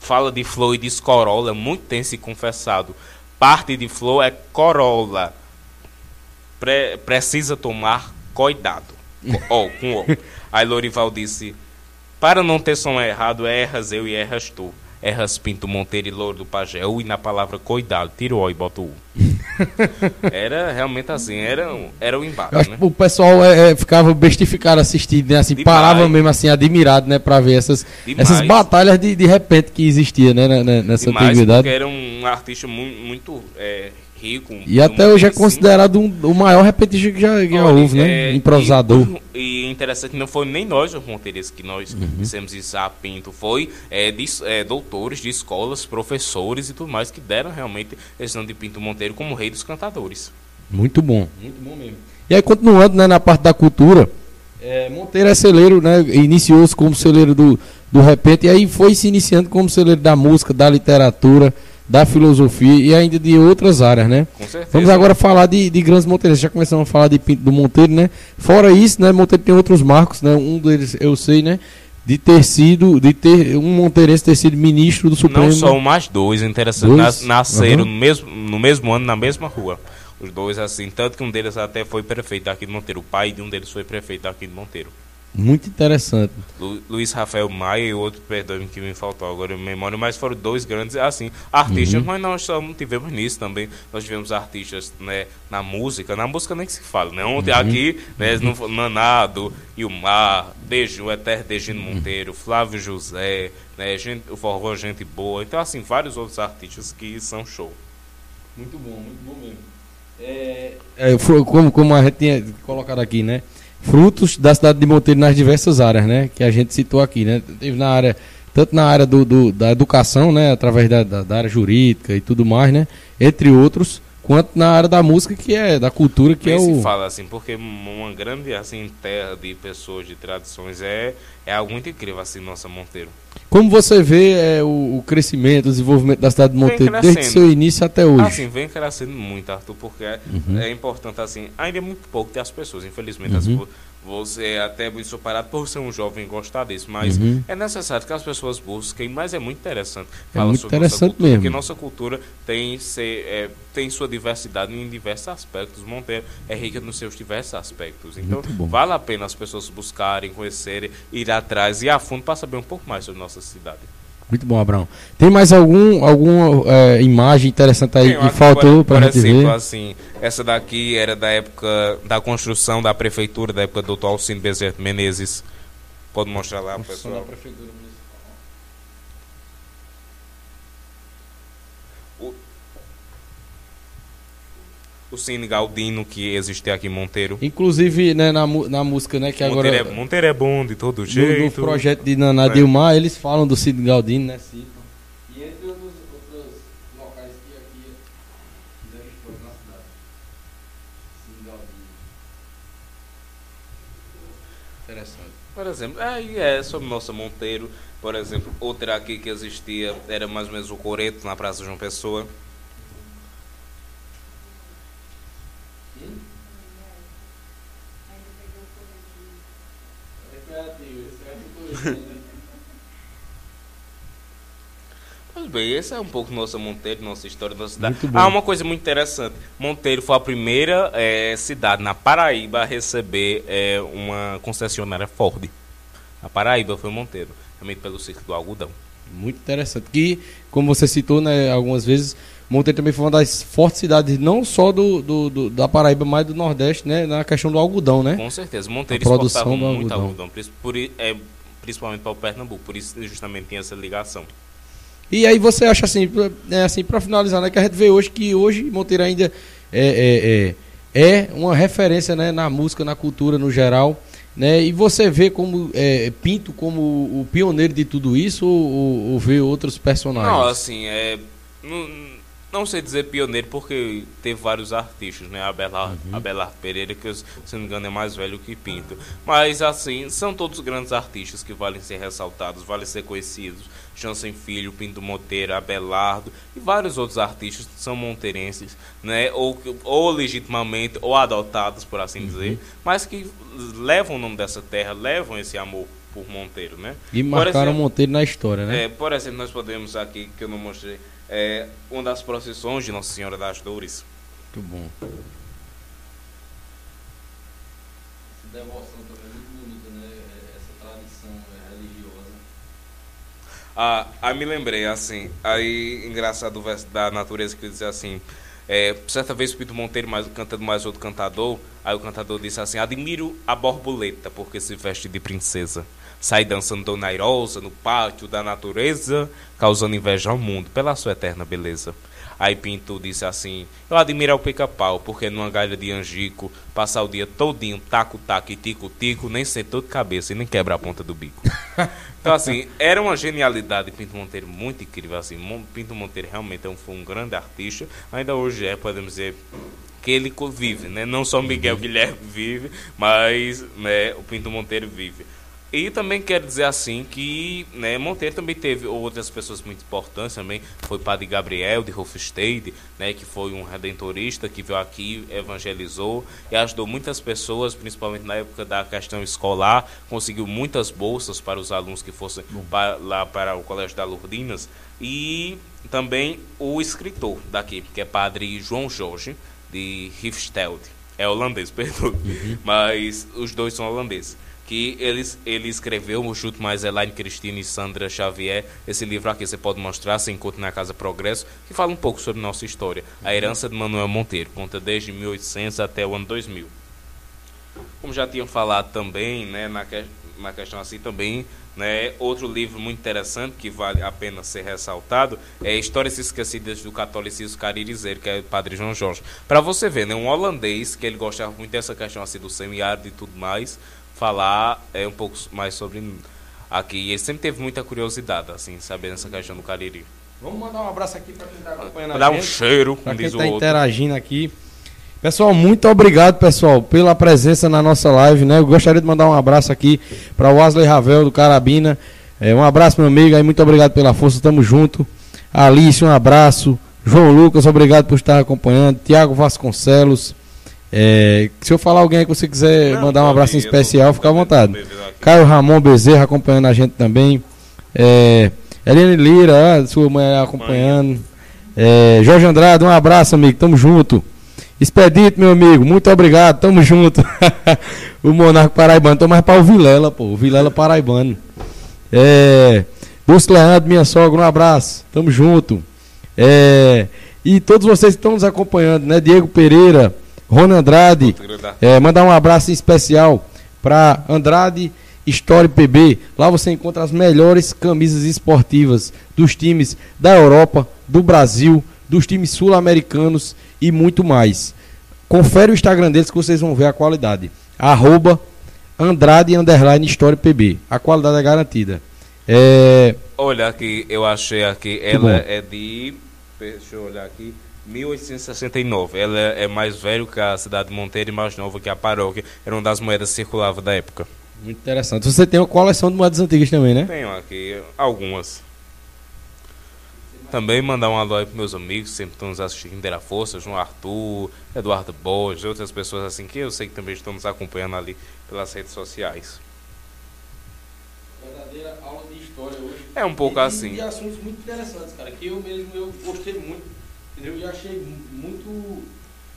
fala de flor e diz Corolla, muito tem se confessado. Parte de flor é Corolla. Pre- precisa tomar cuidado. Ó, com O. Aí Lorival disse: Para não ter som errado, erras eu e erras tu. Erras Pinto Monteiro e Louro do Pajé. E na palavra cuidado, tira o O e bota o U. Era realmente assim, era, um- era o Eu embate, né? o pessoal é, é, ficava bestificado assistindo, né? Assim, Demais. parava mesmo assim, admirado, né? Pra ver essas, Demais. essas batalhas de, de repente que existia, né? Nessa Demais, antiguidade. porque era um artista muito, muito é, rico. E até hoje é considerado um, o maior repentista que já, que já Olha, houve, né? é, Improvisador. E, e interessante, não foi nem nós, os monteiros, que nós Uhum. dissemos isso a Pinto. Foi é, de, é, doutores de escolas, professores e tudo mais que deram realmente esse nome de Pinto Monteiro como rei dos cantadores. Muito bom. Muito bom mesmo. E aí, continuando né, na parte da cultura, é, Monteiro é celeiro, né? Iniciou-se como celeiro do, do repente, e aí foi se iniciando como celeiro da música, da literatura, da filosofia e ainda de outras áreas, né? Com certeza. Vamos agora falar de, de grandes monteiros. Já começamos a falar de Pinto do Monteiro, né? Fora isso, né? Monteiro tem outros marcos, né? Um deles eu sei, né? De ter sido, de ter um monteirense ter sido ministro do Supremo. Não só um, mas dois, interessante. Dois? Nas- nasceram Uhum. no, mesmo, no mesmo ano, na mesma rua. Os dois, assim, tanto que um deles até foi prefeito daqui de Monteiro. O pai de um deles foi prefeito daqui de Monteiro. Muito interessante. Lu, Luiz Rafael Maia e outro, perdoe-me que me faltou agora em memória, mas foram dois grandes, assim, artistas, Uhum. mas nós tivemos nisso também. Nós tivemos artistas, né, na música, na música nem que se fala, né? Uhum. Ontem aqui, né, no, Nanado, Ilmar, Deju, Eterno Degino Uhum. Monteiro, Flávio José, né, gente, o Forró Gente Boa, então, assim, vários outros artistas que são show. Muito bom, muito bom mesmo. É, fru- como, como a gente tinha colocado aqui, né? Frutos da cidade de Monteiro nas diversas áreas, né? Que a gente citou aqui, né? Teve na área, tanto na área do, do- da educação, né? Através da, da, da área jurídica e tudo mais, né? Entre outros, quanto na área da música, que é da cultura, que Nem é se o. fala assim, porque uma grande assim, terra de pessoas, de tradições, é, é algo muito incrível, assim, nossa Monteiro. Como você vê é, o, o crescimento, o desenvolvimento da cidade de Monteiro desde seu início até hoje? Assim, vem crescendo muito, Arthur, porque é- Uhum. é importante, assim, ainda é muito pouco ter as pessoas, infelizmente. as Uhum. vo- você é até muito superado por ser um jovem e gostar disso, mas Uhum. é necessário que as pessoas busquem, mas é muito interessante É muito sobre interessante nossa cultura, mesmo. porque nossa cultura tem, ser, é, tem sua diversidade em diversos aspectos. Monteiro é rica nos seus diversos aspectos. Então, Muito vale a pena as pessoas buscarem, conhecerem, ir atrás e a fundo para saber um pouco mais sobre nossa cidade. Muito bom, Abraão. Tem mais algum, alguma é, imagem interessante aí Tem, que faltou por gente exemplo, ver? assim, essa daqui era da época da construção da prefeitura, da época do Dr. Alcino Bezerra Menezes. Pode mostrar lá, pessoal. O Cine Galdino que existia aqui em Monteiro. Inclusive, né, na, na música, né, que agora... Monteiro, é, Monteiro é bom de todo no, jeito. no projeto de Naná É. Dilmar, eles falam do Cid Galdino, né. E entre outros, outros locais que aqui fizeram história na cidade. Cid Galdino. Interessante. Por exemplo, aí é sobre nossa Monteiro. Por exemplo, outra aqui que existia era mais ou menos o Coreto, na Praça João Pessoa. Pois bem, esse é um pouco nossa Monteiro, nossa história, nossa cidade. Ah, uma coisa muito interessante. Monteiro foi a primeira eh, cidade na Paraíba a receber eh, uma concessionária Ford. A Paraíba foi Monteiro, também pelo ciclo do algodão. Muito interessante. Que, como você citou, né, algumas vezes, Monteiro também foi uma das fortes cidades, não só do, do- do- da Paraíba, mas do Nordeste, né, na questão do algodão, né? Com certeza. Monteiro A produção exportava muito algodão. algodão, por eh, principalmente para o Pernambuco. Por isso justamente tinha essa ligação. E aí você acha assim, é, assim para finalizar, né, que a gente vê hoje que hoje Monteiro ainda é, é, é, é uma referência né, na música, na cultura no geral, né? E você vê como é, Pinto como o, pioneiro de tudo isso ou, ou- ou vê outros personagens? Não, assim, é. Não, não sei dizer pioneiro porque teve vários artistas, né? Abelardo, Uhum. Abelardo Pereira, que se não me engano é mais velho que Pinto. Mas assim, são todos grandes artistas que valem ser ressaltados, valem ser conhecidos. Jansen Filho, Pinto Monteiro, Abelardo e vários outros artistas que são monteirenses, né? Ou, ou legitimamente, ou adotados, por assim Uhum. dizer, mas que levam o nome dessa terra, levam esse amor por Monteiro, né? E marcaram exemplo, Monteiro na história, né? é, por exemplo, nós podemos aqui, que eu não mostrei, é, uma das procissões de Nossa Senhora das Dores. Muito bom. Essa devoção também é muito bonita, né? Essa tradição é, religiosa. Ah, aí me lembrei, assim, aí engraçado o verso da natureza que diz assim, é, certa vez o Pinto Monteiro mais, cantando mais outro cantador, aí o cantador disse assim, admiro a borboleta porque se veste de princesa. Sai dançando donairosa no pátio da natureza, causando inveja ao mundo pela sua eterna beleza. Aí Pinto disse assim: Eu admiro o pica-pau, porque numa galha de angico, passar o dia todinho, taco-taco e tico-tico, nem sentou de cabeça e nem quebra a ponta do bico. Então, assim, era uma genialidade de Pinto Monteiro muito incrível. Assim, Pinto Monteiro realmente é foi um grande artista. Ainda hoje é, podemos dizer, que ele vive, né? Não só Miguel Guilherme vive, mas né, o Pinto Monteiro vive. E também quero dizer assim que né, Monteiro também teve outras pessoas muito importantes também. Foi Padre Gabriel de Hofstede, né, que foi um redentorista que veio aqui, evangelizou e ajudou muitas pessoas, principalmente na época da questão escolar. Conseguiu muitas bolsas para os alunos que fossem pa- lá para o Colégio da Lourdinas. E também o escritor daqui, que é Padre João Jorge de Hifstede. É holandês, perdoe. Mas os dois são holandeses que eles, ele escreveu o Chute Mais Elaine Cristina e Sandra Xavier. Esse livro aqui você pode mostrar, se encontra na Casa Progresso, que fala um pouco sobre nossa história. A herança de Manuel Monteiro, conta desde 1800 até o ano 2000. Como já tinham falado também, né, na, que, na questão assim também, né, outro livro muito interessante que vale a pena ser ressaltado é Histórias Esquecidas do Catolicismo Caririzeiro, que é o Padre João Jorge. Para você ver, né, um holandês que ele gostava muito dessa questão assim do semiárido e tudo mais, falar é um pouco mais sobre aqui. E ele sempre teve muita curiosidade, assim, saber essa questão do Cariri. Vamos mandar um abraço aqui para quem está acompanhando Dá a um cheiro, como quem diz o está interagindo aqui. Pessoal, muito obrigado, pessoal, pela presença na nossa live, né? Eu gostaria de mandar um abraço aqui para o Wesley Ravel do Carabina, É, um abraço, meu amigo, aí muito obrigado pela força, tamo junto. Alice, um abraço. João Lucas, obrigado por estar acompanhando. Tiago Vasconcelos. É, se eu falar alguém aí que você quiser Não, mandar um abraço eu especial, fica à vontade. Caio Ramon Bezerra acompanhando a gente também. É, Eliane Lira, sua mãe acompanhando. É, Jorge Andrade, um abraço, amigo. Tamo junto. Expedito, meu amigo, muito obrigado, tamo junto. o Monarco Paraibano, tô mais para o Vilela, pô. O Vilela Paraibano. É, Dulce Leandro, minha sogra, um abraço. Tamo junto. É, e todos vocês que estão nos acompanhando, né? Diego Pereira, Rony Andrade, é, mandar um abraço especial para Andrade Story PB. Lá você encontra as melhores camisas esportivas dos times da Europa, do Brasil, dos times sul-americanos e muito mais. Confere o Instagram deles que vocês vão ver a qualidade. Arroba Andrade Underline Story PB. A qualidade é garantida. É, Olha aqui, eu achei aqui, ela é de. Deixa eu olhar aqui. 1869. Ela é mais velha que a cidade de Monteiro e mais nova que a paróquia. Era uma das moedas que circulava da época. muito interessante. Você tem uma coleção de moedas antigas também, né? Tenho aqui algumas. Também mandar um alô aí pros meus amigos, que sempre estão nos assistindo da Força, João Arthur, Eduardo Borges, outras pessoas assim que eu sei que também estão nos acompanhando ali pelas redes sociais. Verdadeira aula de história hoje. É um pouco E- assim. E assuntos muito interessantes, cara, que eu mesmo eu gostei muito. Entendeu? E achei muito.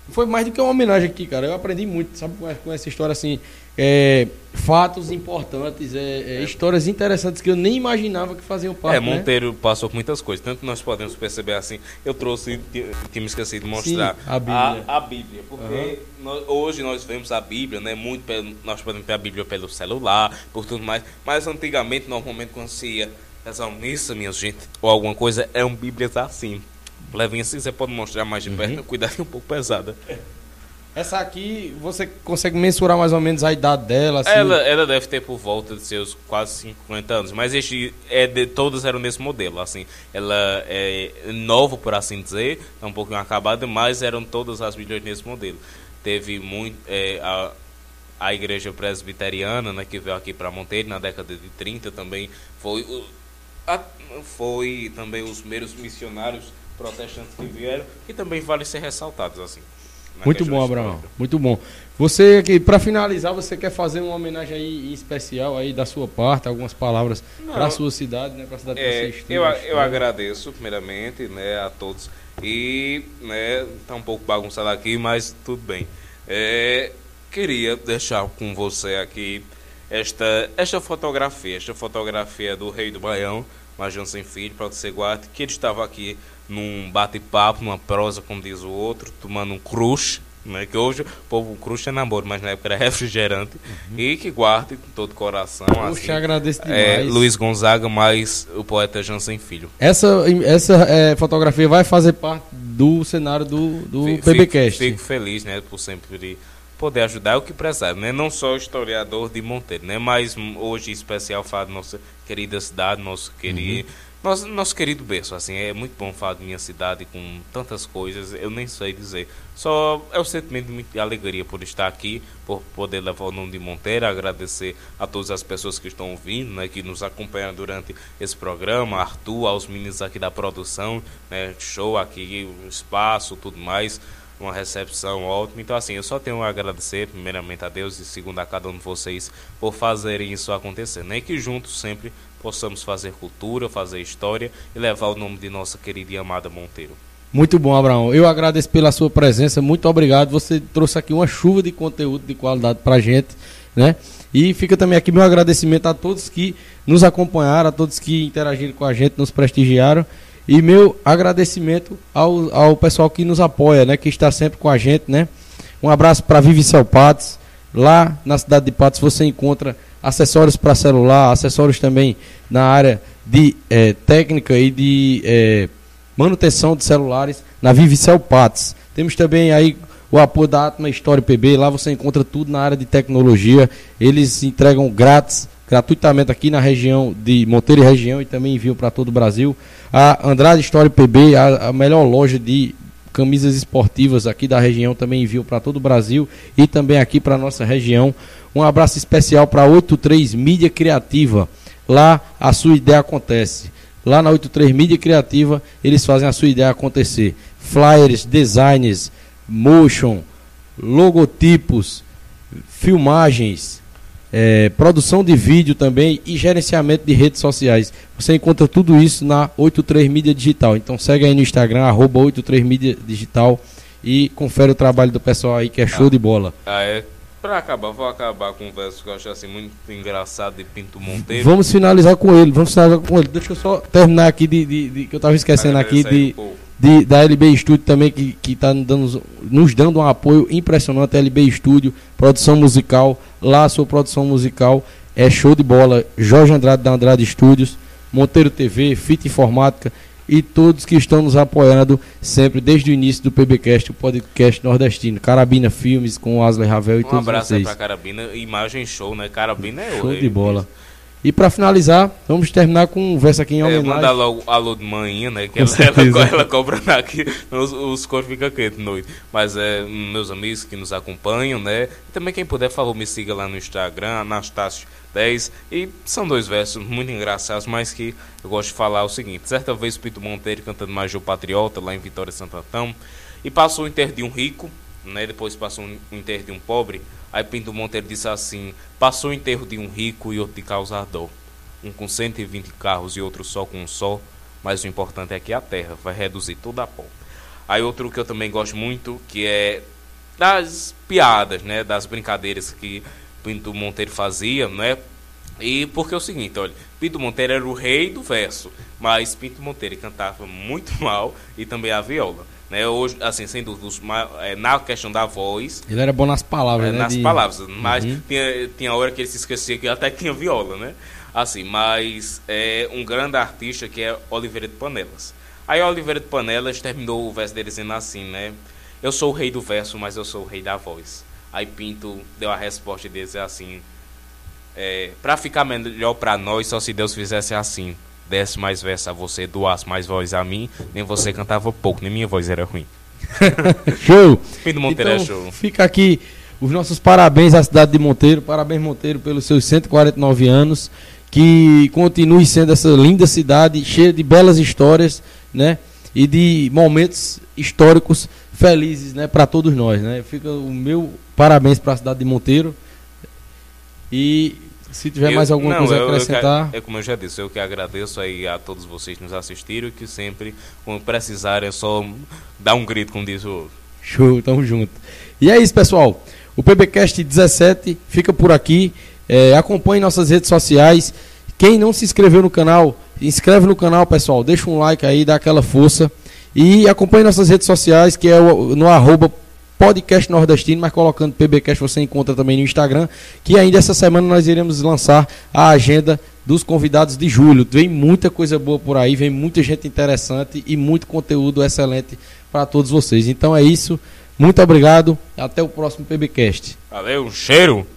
Foi mais do que uma homenagem aqui, cara. Eu aprendi muito, sabe, com, essa história assim. é, fatos importantes, é, é, histórias interessantes que eu nem imaginava que faziam parte. É, né? Monteiro passou por muitas coisas, tanto nós podemos perceber assim. Eu trouxe, ti- tinha me esquecido de mostrar Sim, a Bíblia. A, a Bíblia, porque nós- hoje nós vemos a Bíblia, né? Muito pelo- nós podemos ver a Bíblia pelo celular, por tudo mais. Mas antigamente, normalmente, quando se ia rezar missa, minha gente, ou alguma coisa, é um Bíblia assim. Levinha assim, você pode mostrar mais de Uhum. perto, cuidado que é um pouco pesada. Essa aqui, você consegue mensurar mais ou menos a idade dela? Assim, Ela, ela deve ter por volta de seus quase 50 anos, mas este é de, todas eram nesse modelo, assim. Ela é nova, por assim dizer, é um pouquinho acabada, mas eram todas as Bíblias nesse modelo. Teve muito é, a, a igreja presbiteriana, né, que veio aqui para Monteiro na década de 30 também foi a- foi também os primeiros missionários protestantes que vieram, que também vale ser ressaltados assim. Muito bom, histórica. Abraão. Muito bom. Você aqui, para finalizar, você quer fazer uma homenagem aí em especial aí da sua parte, algumas palavras para a sua cidade, né? Para a cidade que É, você estuda, eu, eu agradeço primeiramente né, a todos e né, tá um pouco bagunçado aqui, mas tudo bem. É, queria deixar com você aqui esta, esta fotografia, esta fotografia do Rei do Baião, Major Sem Filho, para você guarde, que ele estava aqui num bate-papo, numa prosa, como diz o outro, tomando um crush, né, que hoje o povo crush é namoro, mas na época era refrigerante, e que guarde com todo o coração. Poxa, assim, agradeço é, demais. Luiz Gonzaga mais o poeta Jansen Filho. Essa, essa é, fotografia vai fazer parte do cenário do, do PBcast. Fico, fico feliz, né, por sempre poder ajudar é o que precisar, né? Não só historiador de Monteiro, né? Mas hoje em especial falar da nossa querida cidade, nosso querido, nosso, nosso querido berço, assim, é muito bom falar de minha cidade com tantas coisas, eu nem sei dizer. Só é o sentimento de alegria por estar aqui, por poder levar o nome de Monteiro, agradecer a todas as pessoas que estão ouvindo, né, que nos acompanham durante esse programa, Arthur, aos meninos aqui da produção, né, show aqui, espaço, tudo mais uma recepção ótima. Então, assim, eu só tenho a agradecer, primeiramente a Deus e segundo a cada um de vocês por fazerem isso acontecer. Né? E que juntos sempre possamos fazer cultura, fazer história e levar o nome de nossa querida e amada Monteiro. Muito bom, Abraão. Eu agradeço pela sua presença, muito obrigado. Você trouxe aqui uma chuva de conteúdo de qualidade pra gente, né? E fica também aqui meu agradecimento a todos que nos acompanharam, a todos que interagiram com a gente, nos prestigiaram. E meu agradecimento ao, ao pessoal que nos apoia, né? Que está sempre com a gente, né? Um abraço para Vivicel Patos. Lá na cidade de Patos você encontra acessórios para celular, acessórios também na área de eh, técnica e de eh, manutenção de celulares na Vivicel Patos. Temos também aí o apoio da Atma História PB, lá você encontra tudo na área de tecnologia. Eles entregam grátis, gratuitamente aqui na região de Monteiro e região e também enviam para todo o Brasil. A Andrade História PB, a, a melhor loja de camisas esportivas aqui da região também envio para todo o Brasil e também aqui para nossa região. Um abraço especial para 83 Mídia Criativa. lá a sua ideia acontece. Lá na 83 Mídia Criativa, eles fazem a sua ideia acontecer. Flyers, designs, motion, logotipos, filmagens, é, produção de vídeo também e gerenciamento de redes sociais. Você encontra tudo isso na 83 Mídia Digital. Então segue aí no Instagram, arroba 83 Mídia Digital e confere o trabalho do pessoal aí que é show Ah. de bola. Ah, é. Pra acabar, vou acabar com um verso que eu acho assim muito engraçado de Pinto Monteiro. Vamos finalizar com ele, vamos finalizar com ele. Deixa eu só terminar aqui de, de- de- que eu estava esquecendo aqui de, de- da LB Studio também, que está dando, nos dando um apoio impressionante. LB Studio, produção musical, lá a sua produção musical é show de bola. Jorge Andrade da Andrade Studios, Monteiro TV, Fita Informática e todos que estão nos apoiando sempre desde o início do PBcast, o podcast nordestino. Carabina Filmes com o Asley Ravel e Um todos abraço aí vocês. pra Carabina. Imagem show, né? Carabina é Show de bola. E para finalizar, vamos terminar com um verso aqui em É, homenagem. mandar logo alô de manhã, né? Que ela, ela, ela cobra aqui, os, os corpos ficam quentes noite. Mas é, meus amigos que nos acompanham, né? E também quem puder, por favor, me siga lá no Instagram, Anastácio10. E são dois versos muito engraçados, mas que eu gosto de falar o seguinte. Certa vez Pito Monteiro cantando Major Patriota, lá em Vitória Santo Antão, e passou o enterro de um rico, né? Depois passou um- o enterro de um pobre. Aí Pinto Monteiro disse assim: passou o enterro de um rico e outro de causar dor um com 120 carros e outro só com um só, mas o importante é que a terra vai reduzir toda a pó. Aí outro que eu também gosto muito, que é das piadas, né, das brincadeiras que Pinto Monteiro fazia, né? E porque é o seguinte, olha, Pinto Monteiro era o rei do verso, mas Pinto Monteiro cantava muito mal e também a viola, né? Hoje, assim, sem dúvida, os é, na questão da voz, Ele era bom nas palavras, é, né? nas de- palavras, mas Uhum. tinha, tinha hora que ele se esquecia que até tinha viola, né? Assim, mas é um grande artista que é Oliveira de Panelas. Aí Oliveira de Panelas terminou o verso dele dizendo assim, né? Eu sou o rei do verso, mas eu sou o rei da voz. Aí Pinto deu a resposta dele dizer assim: é, Pra ficar melhor pra nós, só se Deus fizesse assim. Desse mais verso a você, doasse mais voz a mim, nem você cantava pouco, nem minha voz era ruim. Show! Pinto Monteiro então, é show. Fica aqui os nossos parabéns à cidade de Monteiro. Parabéns, Monteiro, pelos seus 149 anos. Que continue sendo essa linda cidade, cheia de belas histórias, né? E de momentos históricos felizes, né? Para todos nós, né? Fica o meu parabéns para a cidade de Monteiro. E se tiver Eu- mais alguma não, coisa a eu- eu acrescentar. é como eu já disse, eu que agradeço aí a todos vocês que nos assistiram e que sempre, quando precisarem, é só dar um grito, como diz o outro. Show, tamo junto. E é isso, pessoal. O PBcast 17 fica por aqui. É, acompanhe nossas redes sociais. Quem não se inscreveu no canal, inscreve no canal, pessoal. Deixa um like aí, dá aquela força. E acompanhe nossas redes sociais, que é o- no arroba podcast nordestino, mas colocando PBcast você encontra também no Instagram. Que ainda essa semana nós iremos lançar a agenda dos convidados de julho. Vem muita coisa boa por aí, vem muita gente interessante e muito conteúdo excelente para todos vocês. Então é isso. Muito obrigado. Até o próximo PBcast. Valeu, um cheiro!